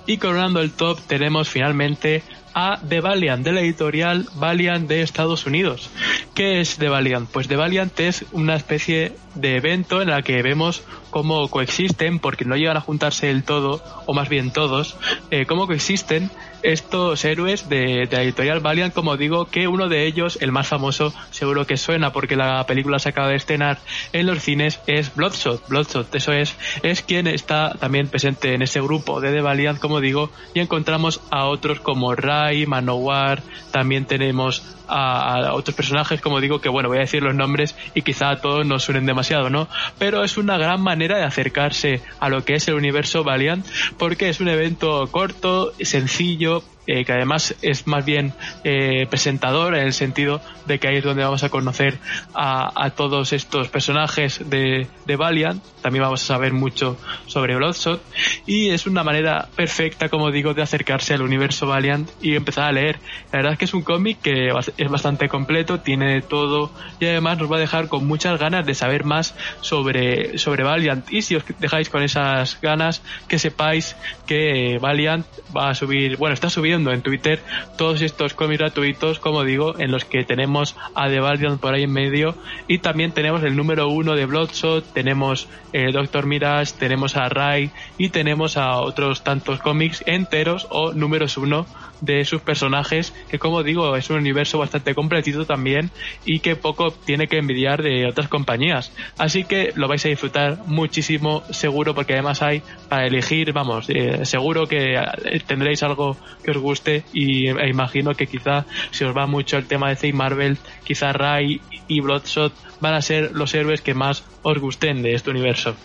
Y coronando el top tenemos finalmente a The Valiant, de la editorial Valiant de Estados Unidos. ¿Qué es The Valiant? Pues The Valiant es una especie de evento en el que vemos cómo coexisten, porque no llegan a juntarse del todo, o más bien todos, eh, cómo coexisten estos héroes de, de, la editorial Valiant, como digo, que uno de ellos, el más famoso, seguro que suena porque la película se acaba de estrenar en los cines, es Bloodshot. Bloodshot, eso es, es quien está también presente en ese grupo de The Valiant, como digo, y encontramos a otros como Rai, Manowar, también tenemos a, otros personajes, como digo, que bueno, voy a decir los nombres y quizá a todos nos suenen demasiado, ¿no? Pero es una gran manera de acercarse a lo que es el universo Valiant, porque es un evento corto, sencillo, eh, que además es más bien eh, presentador en el sentido de que ahí es donde vamos a conocer a, a todos estos personajes de, de, Valiant. También vamos a saber mucho sobre Bloodshot y es una manera perfecta, como digo, de acercarse al universo Valiant y empezar a leer. La verdad es que es un cómic que es bastante completo, tiene todo y además nos va a dejar con muchas ganas de saber más sobre, sobre Valiant. Y si os dejáis con esas ganas, que sepáis que Valiant va a subir, bueno, está subiendo en Twitter todos estos cómics gratuitos, como digo, en los que tenemos a The Valiant por ahí en medio y también tenemos el número uno de Bloodshot, tenemos el Doctor Mirage, tenemos a Ray y tenemos a otros tantos cómics enteros o números uno de sus personajes, que como digo, es un universo bastante completito también y que poco tiene que envidiar de otras compañías. Así que lo vais a disfrutar muchísimo, seguro, porque además hay para elegir, vamos, eh, seguro que eh, tendréis algo que os guste y e imagino que quizá si os va mucho el tema de C Marvel, quizá Ray y Bloodshot van a ser los héroes que más os gusten de este universo.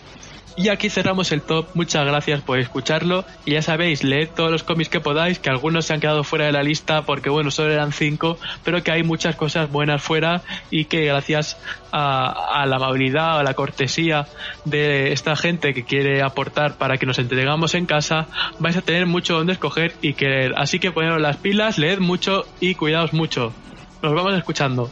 Y aquí cerramos el top. Muchas gracias por escucharlo. Y ya sabéis, leed todos los cómics que podáis, que algunos se han quedado fuera de la lista porque, bueno, solo eran cinco, pero que hay muchas cosas buenas fuera y que gracias a, la amabilidad, a la cortesía de esta gente que quiere aportar para que nos entregamos en casa, vais a tener mucho donde escoger y querer. Así que poneros las pilas, leed mucho y cuidaos mucho. Nos vamos escuchando.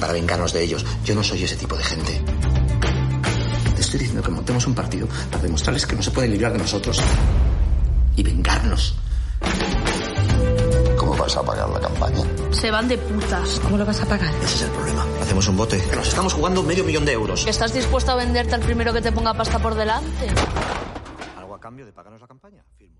Para vengarnos de ellos. Yo no soy ese tipo de gente. Te estoy diciendo que montemos un partido para demostrarles que no se pueden librar de nosotros y vengarnos. ¿Cómo vas a pagar la campaña? Se van de putas. ¿Cómo lo vas a pagar? Ese es el problema. Hacemos un bote. Nos estamos jugando medio millón de euros. ¿Estás dispuesto a venderte al primero que te ponga pasta por delante? ¿Algo a cambio de pagarnos la campaña? Firmo.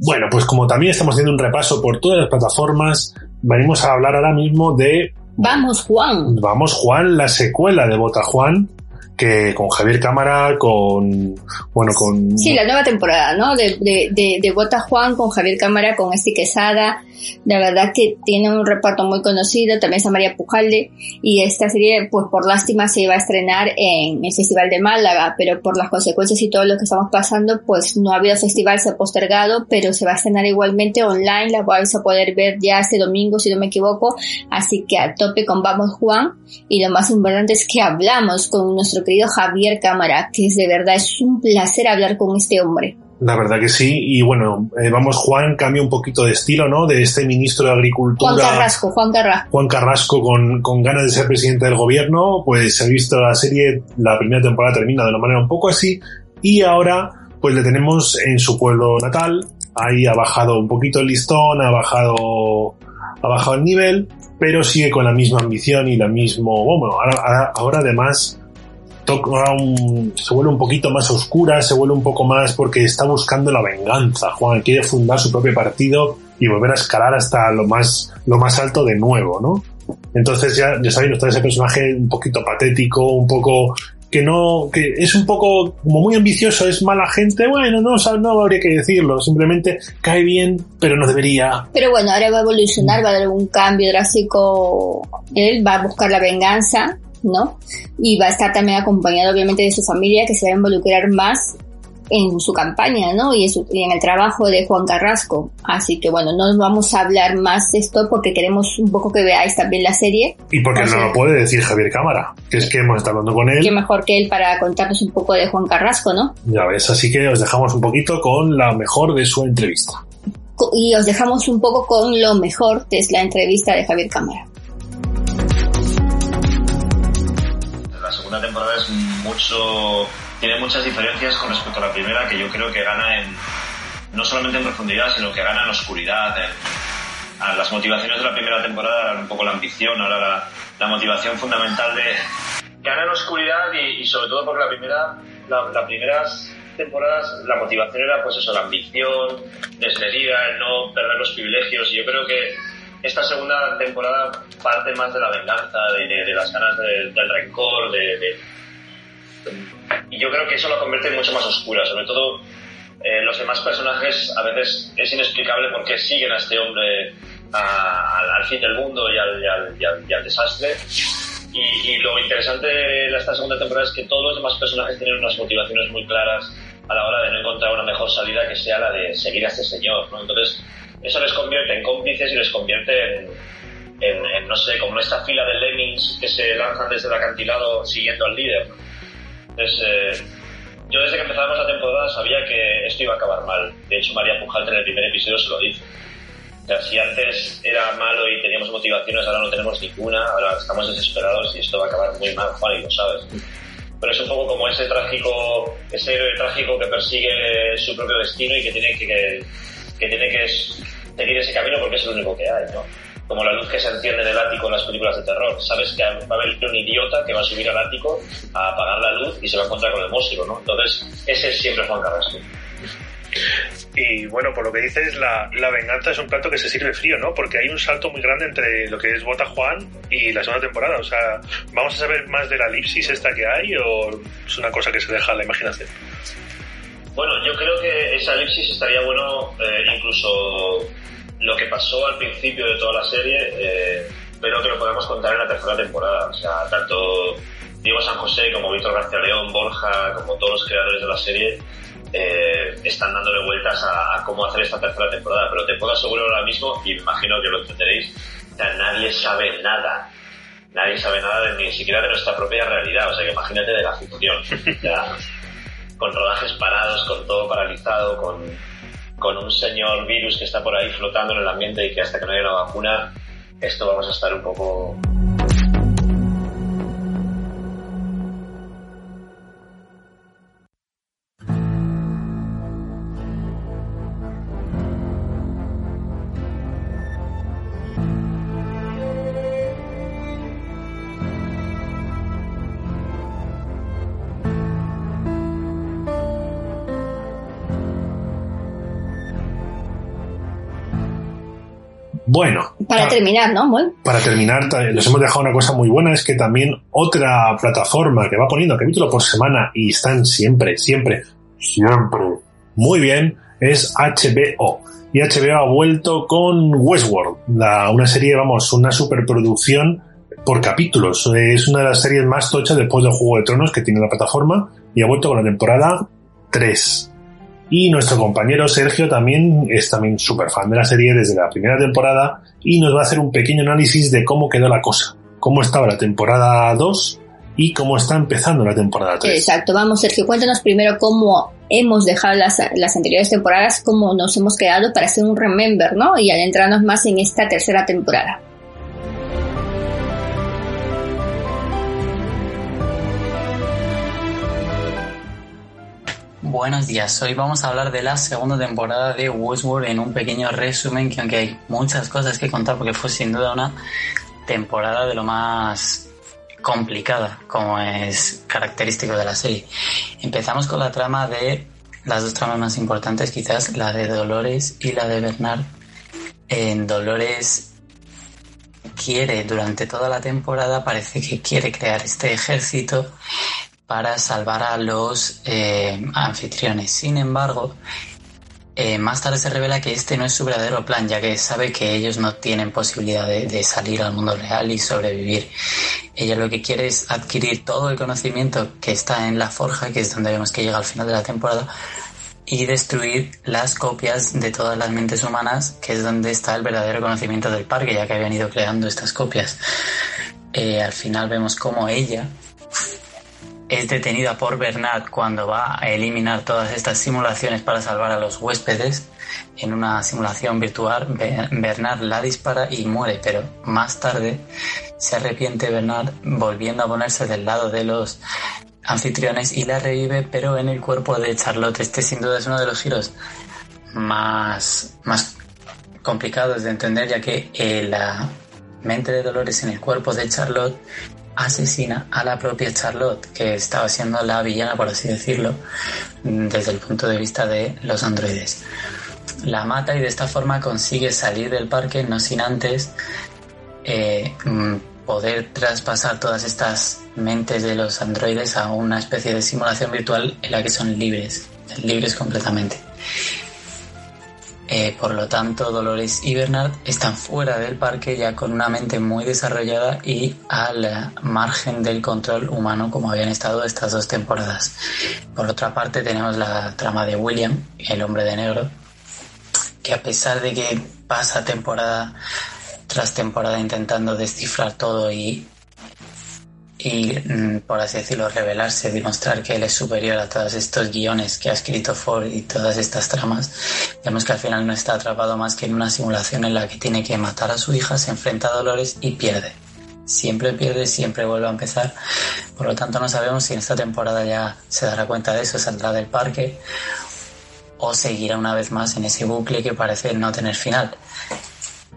Bueno, pues como también estamos haciendo un repaso por todas las plataformas, venimos a hablar ahora mismo de Vamos Juan. Vamos Juan, la secuela de Bota Juan, que con Javier Cámara, con bueno, con Sí, la nueva temporada, ¿no? De, de, de, de Bota Juan con Javier Cámara, con Esti Quesada. La verdad que tiene un reparto muy conocido, también está María Pujalde y esta serie, pues por lástima se iba a estrenar en el Festival de Málaga, pero por las consecuencias y todo lo que estamos pasando, pues no ha habido festival, se ha postergado, pero se va a estrenar igualmente online, la vais a poder ver ya este domingo, si no me equivoco, así que a tope con Vamos Juan y lo más importante es que hablamos con nuestro querido Javier Cámara, que es de verdad, es un placer hablar con este hombre. La verdad que sí, y bueno, eh, vamos, Juan cambia un poquito de estilo, ¿no? De este ministro de Agricultura. Juan Carrasco, Juan Carrasco. Juan Carrasco con, con ganas de ser presidente del gobierno, pues se ha visto la serie, la primera temporada termina de una manera un poco así, y ahora pues le tenemos en su pueblo natal, ahí ha bajado un poquito el listón, ha bajado, ha bajado el nivel, pero sigue con la misma ambición y la mismo, bueno, ahora, ahora, ahora además se vuelve un poquito más oscura, se vuelve un poco más porque está buscando la venganza. Juan quiere fundar su propio partido y volver a escalar hasta lo más, lo más alto de nuevo, ¿no? Entonces ya, ya sabéis, está ese personaje un poquito patético, un poco que no, que es un poco como muy ambicioso, es mala gente, bueno, no, no habría que decirlo, simplemente cae bien, pero no debería. Pero bueno, ahora va a evolucionar, va a dar un cambio drástico, él va a buscar la venganza, ¿no? Y va a estar también acompañado obviamente de su familia que se va a involucrar más en su campaña, ¿no? Y en, su, y en, el trabajo de Juan Carrasco. Así que bueno, no vamos a hablar más de esto porque queremos un poco que veáis también la serie. Y porque no lo puede decir Javier Cámara, que es que hemos estado hablando con él. Qué mejor que él para contarnos un poco de Juan Carrasco, ¿no? Ya ves, así que os dejamos un poquito con la mejor de su entrevista. Y os dejamos un poco con lo mejor que es la entrevista de Javier Cámara. Segunda temporada es mucho tiene muchas diferencias con respecto a la primera que yo creo que gana en no solamente en profundidad sino que gana en oscuridad en, a las motivaciones de la primera temporada eran un poco la ambición ahora la, la motivación fundamental de gana en oscuridad y, y sobre todo porque la primera la, las primeras temporadas la motivación era pues eso la ambición desmedida el no perder los privilegios y yo creo que esta segunda temporada parte más de la venganza de, de, de las ganas de, del rencor de, y yo creo que eso la convierte mucho más oscura, sobre todo eh, los demás personajes a veces es inexplicable por qué siguen a este hombre al fin del mundo y al, y al, desastre. Y, lo interesante de esta segunda temporada es que todos los demás personajes tienen unas motivaciones muy claras a la hora de no encontrar una mejor salida que sea la de seguir a este señor. ¿no? Entonces, eso les convierte en cómplices y les convierte en, no sé, como esta fila de lemmings que se lanzan desde el acantilado siguiendo al líder. Entonces, eh, yo desde que empezamos la temporada sabía que esto iba a acabar mal. De hecho, María Pujalte en el primer episodio se lo dice. O sea, si antes era malo y teníamos motivaciones, ahora no tenemos ninguna, ahora estamos desesperados y esto va a acabar muy mal, Juan, y lo sabes. Pero es un poco como ese trágico, ese héroe trágico que persigue su propio destino y que tiene que, que tiene que seguir ese camino porque es el único que hay, ¿no? Como la luz que se enciende en el ático en las películas de terror. Sabes que va a haber un idiota que va a subir al ático a apagar la luz y se va a encontrar con el monstruo, ¿no? Entonces, ese es siempre Juan Carrasco. Y bueno, por lo que dices, la, la, venganza es un plato que se sirve frío, ¿no? Porque hay un salto muy grande entre lo que es Bota Juan y la segunda temporada. O sea, ¿vamos a saber más de la elipsis esta que hay o es una cosa que se deja a la imaginación? Bueno, yo creo que esa elipsis estaría bueno, eh, incluso lo que pasó al principio de toda la serie, eh, pero que lo podemos contar en la tercera temporada. O sea, tanto Diego San José como Víctor García León, Borja, como todos los creadores de la serie, eh, están dándole vueltas a, cómo hacer esta tercera temporada. Pero te puedo asegurar ahora mismo, y imagino que lo entenderéis, nadie sabe nada. Nadie sabe nada ni siquiera de nuestra propia realidad. O sea, que imagínate de la ficción. Con rodajes parados, con todo paralizado, con, con un señor virus que está por ahí flotando en el ambiente y que hasta que no haya una vacuna, esto vamos a estar un poco Bueno. Para, terminar, ¿no? Para terminar, les hemos dejado una cosa muy buena, es que también otra plataforma que va poniendo capítulo por semana y están siempre, siempre, siempre muy bien, es HBO. Y HBO ha vuelto con Westworld, una serie, vamos, una superproducción por capítulos. Es una de las series más tochas después del Juego de Tronos que tiene la plataforma y ha vuelto con la temporada 3. Y nuestro compañero Sergio también es también súper fan de la serie desde la primera temporada y nos va a hacer un pequeño análisis de cómo quedó la cosa, cómo estaba la temporada 2 y cómo está empezando la temporada 3. Exacto, vamos Sergio, cuéntanos primero cómo hemos dejado las, las anteriores temporadas, cómo nos hemos quedado para hacer un remember, ¿no? Y adentrarnos más en esta tercera temporada. Buenos días, hoy vamos a hablar de la segunda temporada de Westworld en un pequeño resumen que aunque hay muchas cosas que contar porque fue sin duda una temporada de lo más complicada como es característico de la serie. Empezamos con la trama de las dos tramas más importantes quizás, la de Dolores y la de Bernard. En Dolores quiere durante toda la temporada, parece que quiere crear este ejército para salvar a los eh, anfitriones. Sin embargo, eh, más tarde se revela que este no es su verdadero plan, ya que sabe que ellos no tienen posibilidad de, salir al mundo real y sobrevivir. Ella lo que quiere es adquirir todo el conocimiento que está en la forja, que es donde vemos que llega al final de la temporada, y destruir las copias de todas las mentes humanas, que es donde está el verdadero conocimiento del parque, ya que habían ido creando estas copias. Eh, al final vemos como ella es detenida por Bernard cuando va a eliminar todas estas simulaciones para salvar a los huéspedes. En una simulación virtual, Bernard la dispara y muere, pero más tarde se arrepiente Bernard volviendo a ponerse del lado de los anfitriones y la revive, pero en el cuerpo de Charlotte. Este sin duda es uno de los giros más, más complicados de entender, ya que eh, la mente de Dolores en el cuerpo de Charlotte asesina a la propia Charlotte, que estaba siendo la villana, por así decirlo, desde el punto de vista de los androides. La mata y de esta forma consigue salir del parque, no sin antes eh, mm, poder traspasar todas estas mentes de los androides a una especie de simulación virtual en la que son libres, libres completamente. Eh, por lo tanto, Dolores y Bernard están fuera del parque ya con una mente muy desarrollada y al margen del control humano como habían estado estas dos temporadas. Por otra parte tenemos la trama de William, el hombre de negro, que a pesar de que pasa temporada tras temporada intentando descifrar todo y y, mm, por así decirlo, revelarse, demostrar que él es superior a todos estos guiones que ha escrito Ford y todas estas tramas, vemos que al final no está atrapado más que en una simulación en la que tiene que matar a su hija, se enfrenta a Dolores y pierde. Siempre pierde, siempre vuelve a empezar. Por lo tanto, no sabemos si en esta temporada ya se dará cuenta de eso, saldrá del parque o seguirá una vez más en ese bucle que parece no tener final.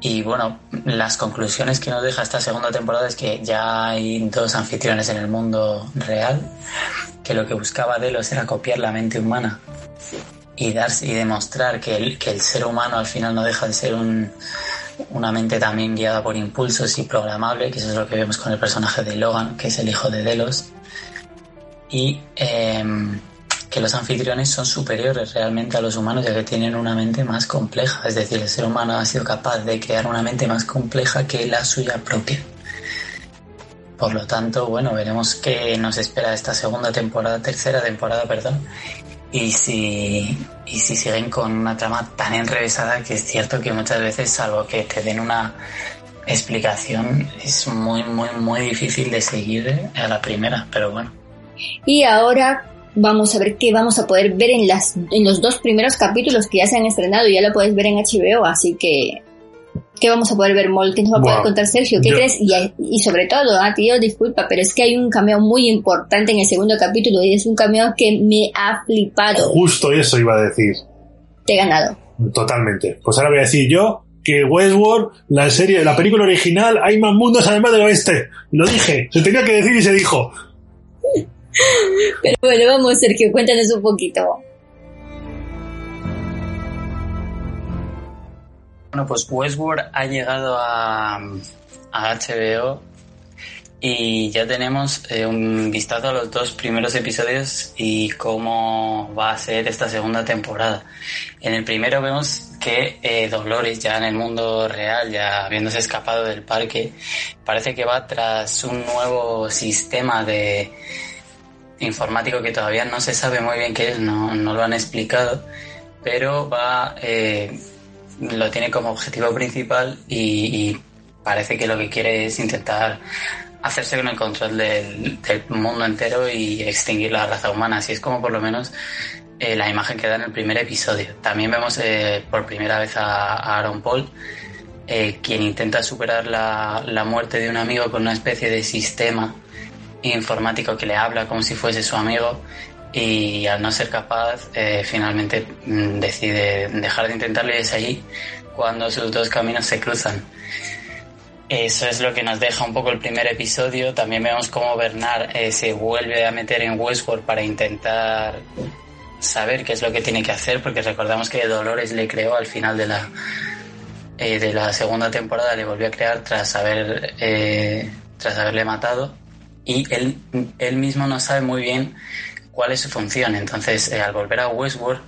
Y bueno, las conclusiones que nos deja esta segunda temporada es que ya hay dos anfitriones en el mundo real, que lo que buscaba Delos era copiar la mente humana y darse y demostrar que el, que el ser humano al final no deja de ser un, una mente también guiada por impulsos y programable, que eso es lo que vemos con el personaje de Logan, que es el hijo de Delos. Y em, que los anfitriones son superiores realmente a los humanos ya que tienen una mente más compleja, es decir, el ser humano ha sido capaz de crear una mente más compleja que la suya propia. Por lo tanto, bueno, veremos qué nos espera esta segunda temporada, tercera temporada, perdón, y si, y si siguen con una trama tan enrevesada que es cierto que muchas veces, salvo que te den una explicación, es muy, muy, muy difícil de seguir a la primera, pero bueno. Y ahora vamos a ver qué vamos a poder ver en, las, en los dos primeros capítulos que ya se han estrenado y ya lo puedes ver en HBO, así que ¿qué vamos a poder ver, Mol? ¿Qué nos va a poder contar Sergio? ¿Qué crees? Y, y, sobre todo, ah, tío, disculpa, pero es que hay un cameo muy importante en el segundo capítulo y es un cameo que me ha flipado. Justo eso iba a decir. Te he ganado. Totalmente. Pues ahora voy a decir yo que Westworld, la serie, la película original, hay más mundos además del oeste. Lo dije, se tenía que decir y se dijo. Pero bueno, vamos, Sergio, cuéntanos un poquito. Bueno, pues Westworld ha llegado a, HBO y ya tenemos eh, un vistazo a los dos primeros episodios y cómo va a ser esta segunda temporada. En el primero vemos que eh, Dolores ya en el mundo real, ya habiéndose escapado del parque, parece que va tras un nuevo sistema de, informático que todavía no se sabe muy bien qué es, no, no lo han explicado, pero va, eh, lo tiene como objetivo principal y, parece que lo que quiere es intentar hacerse con el control del, mundo entero y extinguir la raza humana. Así es como por lo menos eh, la imagen que da en el primer episodio. También vemos eh, por primera vez a, Aaron Paul, quien intenta superar la, la, muerte de un amigo con una especie de sistema informático que le habla como si fuese su amigo y al no ser capaz eh, finalmente mm, decide dejar de intentarlo y es allí cuando sus dos caminos se cruzan. Eso es lo que nos deja un poco el primer episodio. También vemos cómo Bernard eh, se vuelve a meter en Westworld para intentar saber qué es lo que tiene que hacer, porque recordamos que Dolores le creó al final de la, eh, de la segunda temporada, le volvió a crear tras, haber, tras haberle matado y él, él mismo no sabe muy bien cuál es su función. Entonces, eh, al volver a Westworld,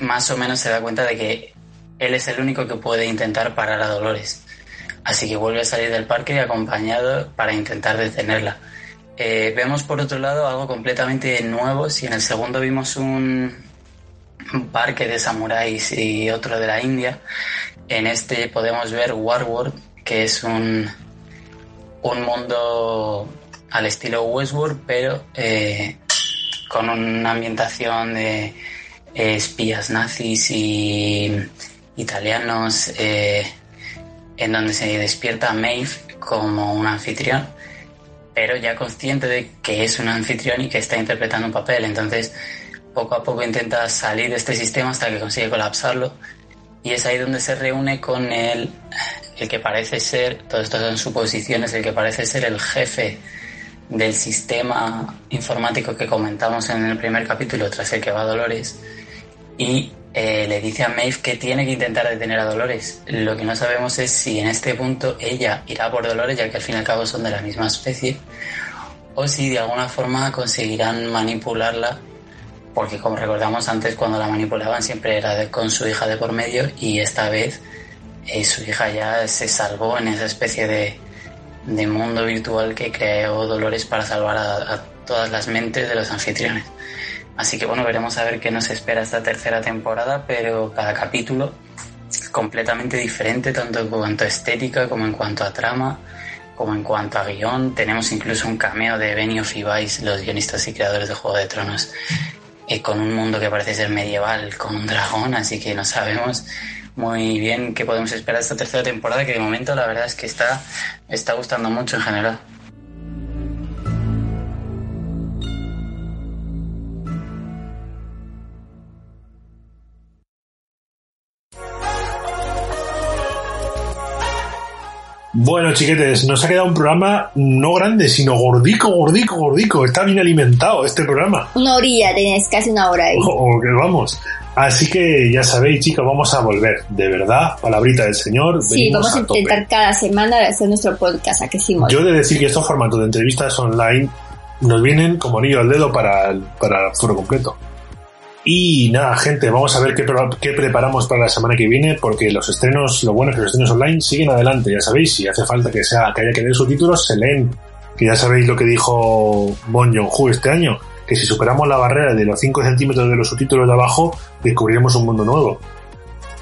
más o menos se da cuenta de que él es el único que puede intentar parar a Dolores. Así que vuelve a salir del parque acompañado para intentar detenerla. Eh, vemos por otro lado algo completamente nuevo. Si en el segundo vimos un, un parque de samuráis y otro de la India, en este podemos ver Warworld, que es un, un mundo al estilo Westworld, pero eh, con una ambientación de eh, espías nazis y italianos, eh, en donde se despierta Maeve como un anfitrión, pero ya consciente de que es un anfitrión y que está interpretando un papel. Entonces, poco a poco intenta salir de este sistema hasta que consigue colapsarlo. Y es ahí donde se reúne con el el que parece ser, todo esto son suposiciones, el que parece ser el jefe del sistema informático que comentamos en el primer capítulo, tras el que va Dolores, y eh, le dice a Maeve que tiene que intentar detener a Dolores. Lo que no sabemos es si en este punto ella irá por Dolores, ya que al fin y al cabo son de la misma especie, o si de alguna forma conseguirán manipularla porque como recordamos antes cuando la manipulaban siempre era de- con su hija de por medio y esta vez eh, su hija ya se salvó en esa especie de, de mundo virtual que creó Dolores para salvar a, todas las mentes de los anfitriones. Así que bueno, veremos a ver qué nos espera esta tercera temporada, pero cada capítulo completamente diferente, tanto en cuanto a estética como en cuanto a trama, como en cuanto a guion. Tenemos incluso un cameo de Benioff y Weiss, los guionistas y creadores de Juego de Tronos, eh, con un mundo que parece ser medieval, con un dragón, así que no sabemos muy bien qué podemos esperar de esta tercera temporada, que de momento la verdad es que está, está gustando mucho en general. Bueno, chiquetes, nos ha quedado un programa no grande, sino gordico, gordico, gordico. Está bien alimentado este programa. Una orilla, tenéis casi una hora ahí. O, o que vamos. Así que ya sabéis, chicos, vamos a volver. De verdad, palabrita del Señor. Sí, vamos a intentar cada semana hacer nuestro podcast, ¿a que sí? Yo he de decir que estos formatos de entrevistas online nos vienen como anillo al dedo para el, para el foro completo. Y nada, gente, vamos a ver qué, qué preparamos para la semana que viene, porque los estrenos, lo bueno es que los estrenos online siguen adelante, ya sabéis, si hace falta que sea que haya que leer subtítulos, se leen. Que ya sabéis lo que dijo Bon Joon-ho este año, que si superamos la barrera de los 5 centímetros de los subtítulos de abajo, descubriremos un mundo nuevo.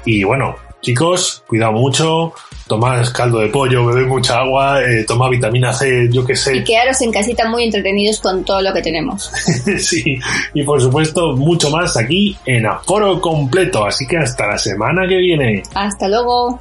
Y bueno, chicos, cuidado mucho, tomad caldo de pollo, bebed mucha agua, eh, tomad vitamina C, yo qué sé. Y quedaros en casita muy entretenidos con todo lo que tenemos. sí, y por supuesto, mucho más aquí en Aforo Completo. Así que hasta la semana que viene. Hasta luego.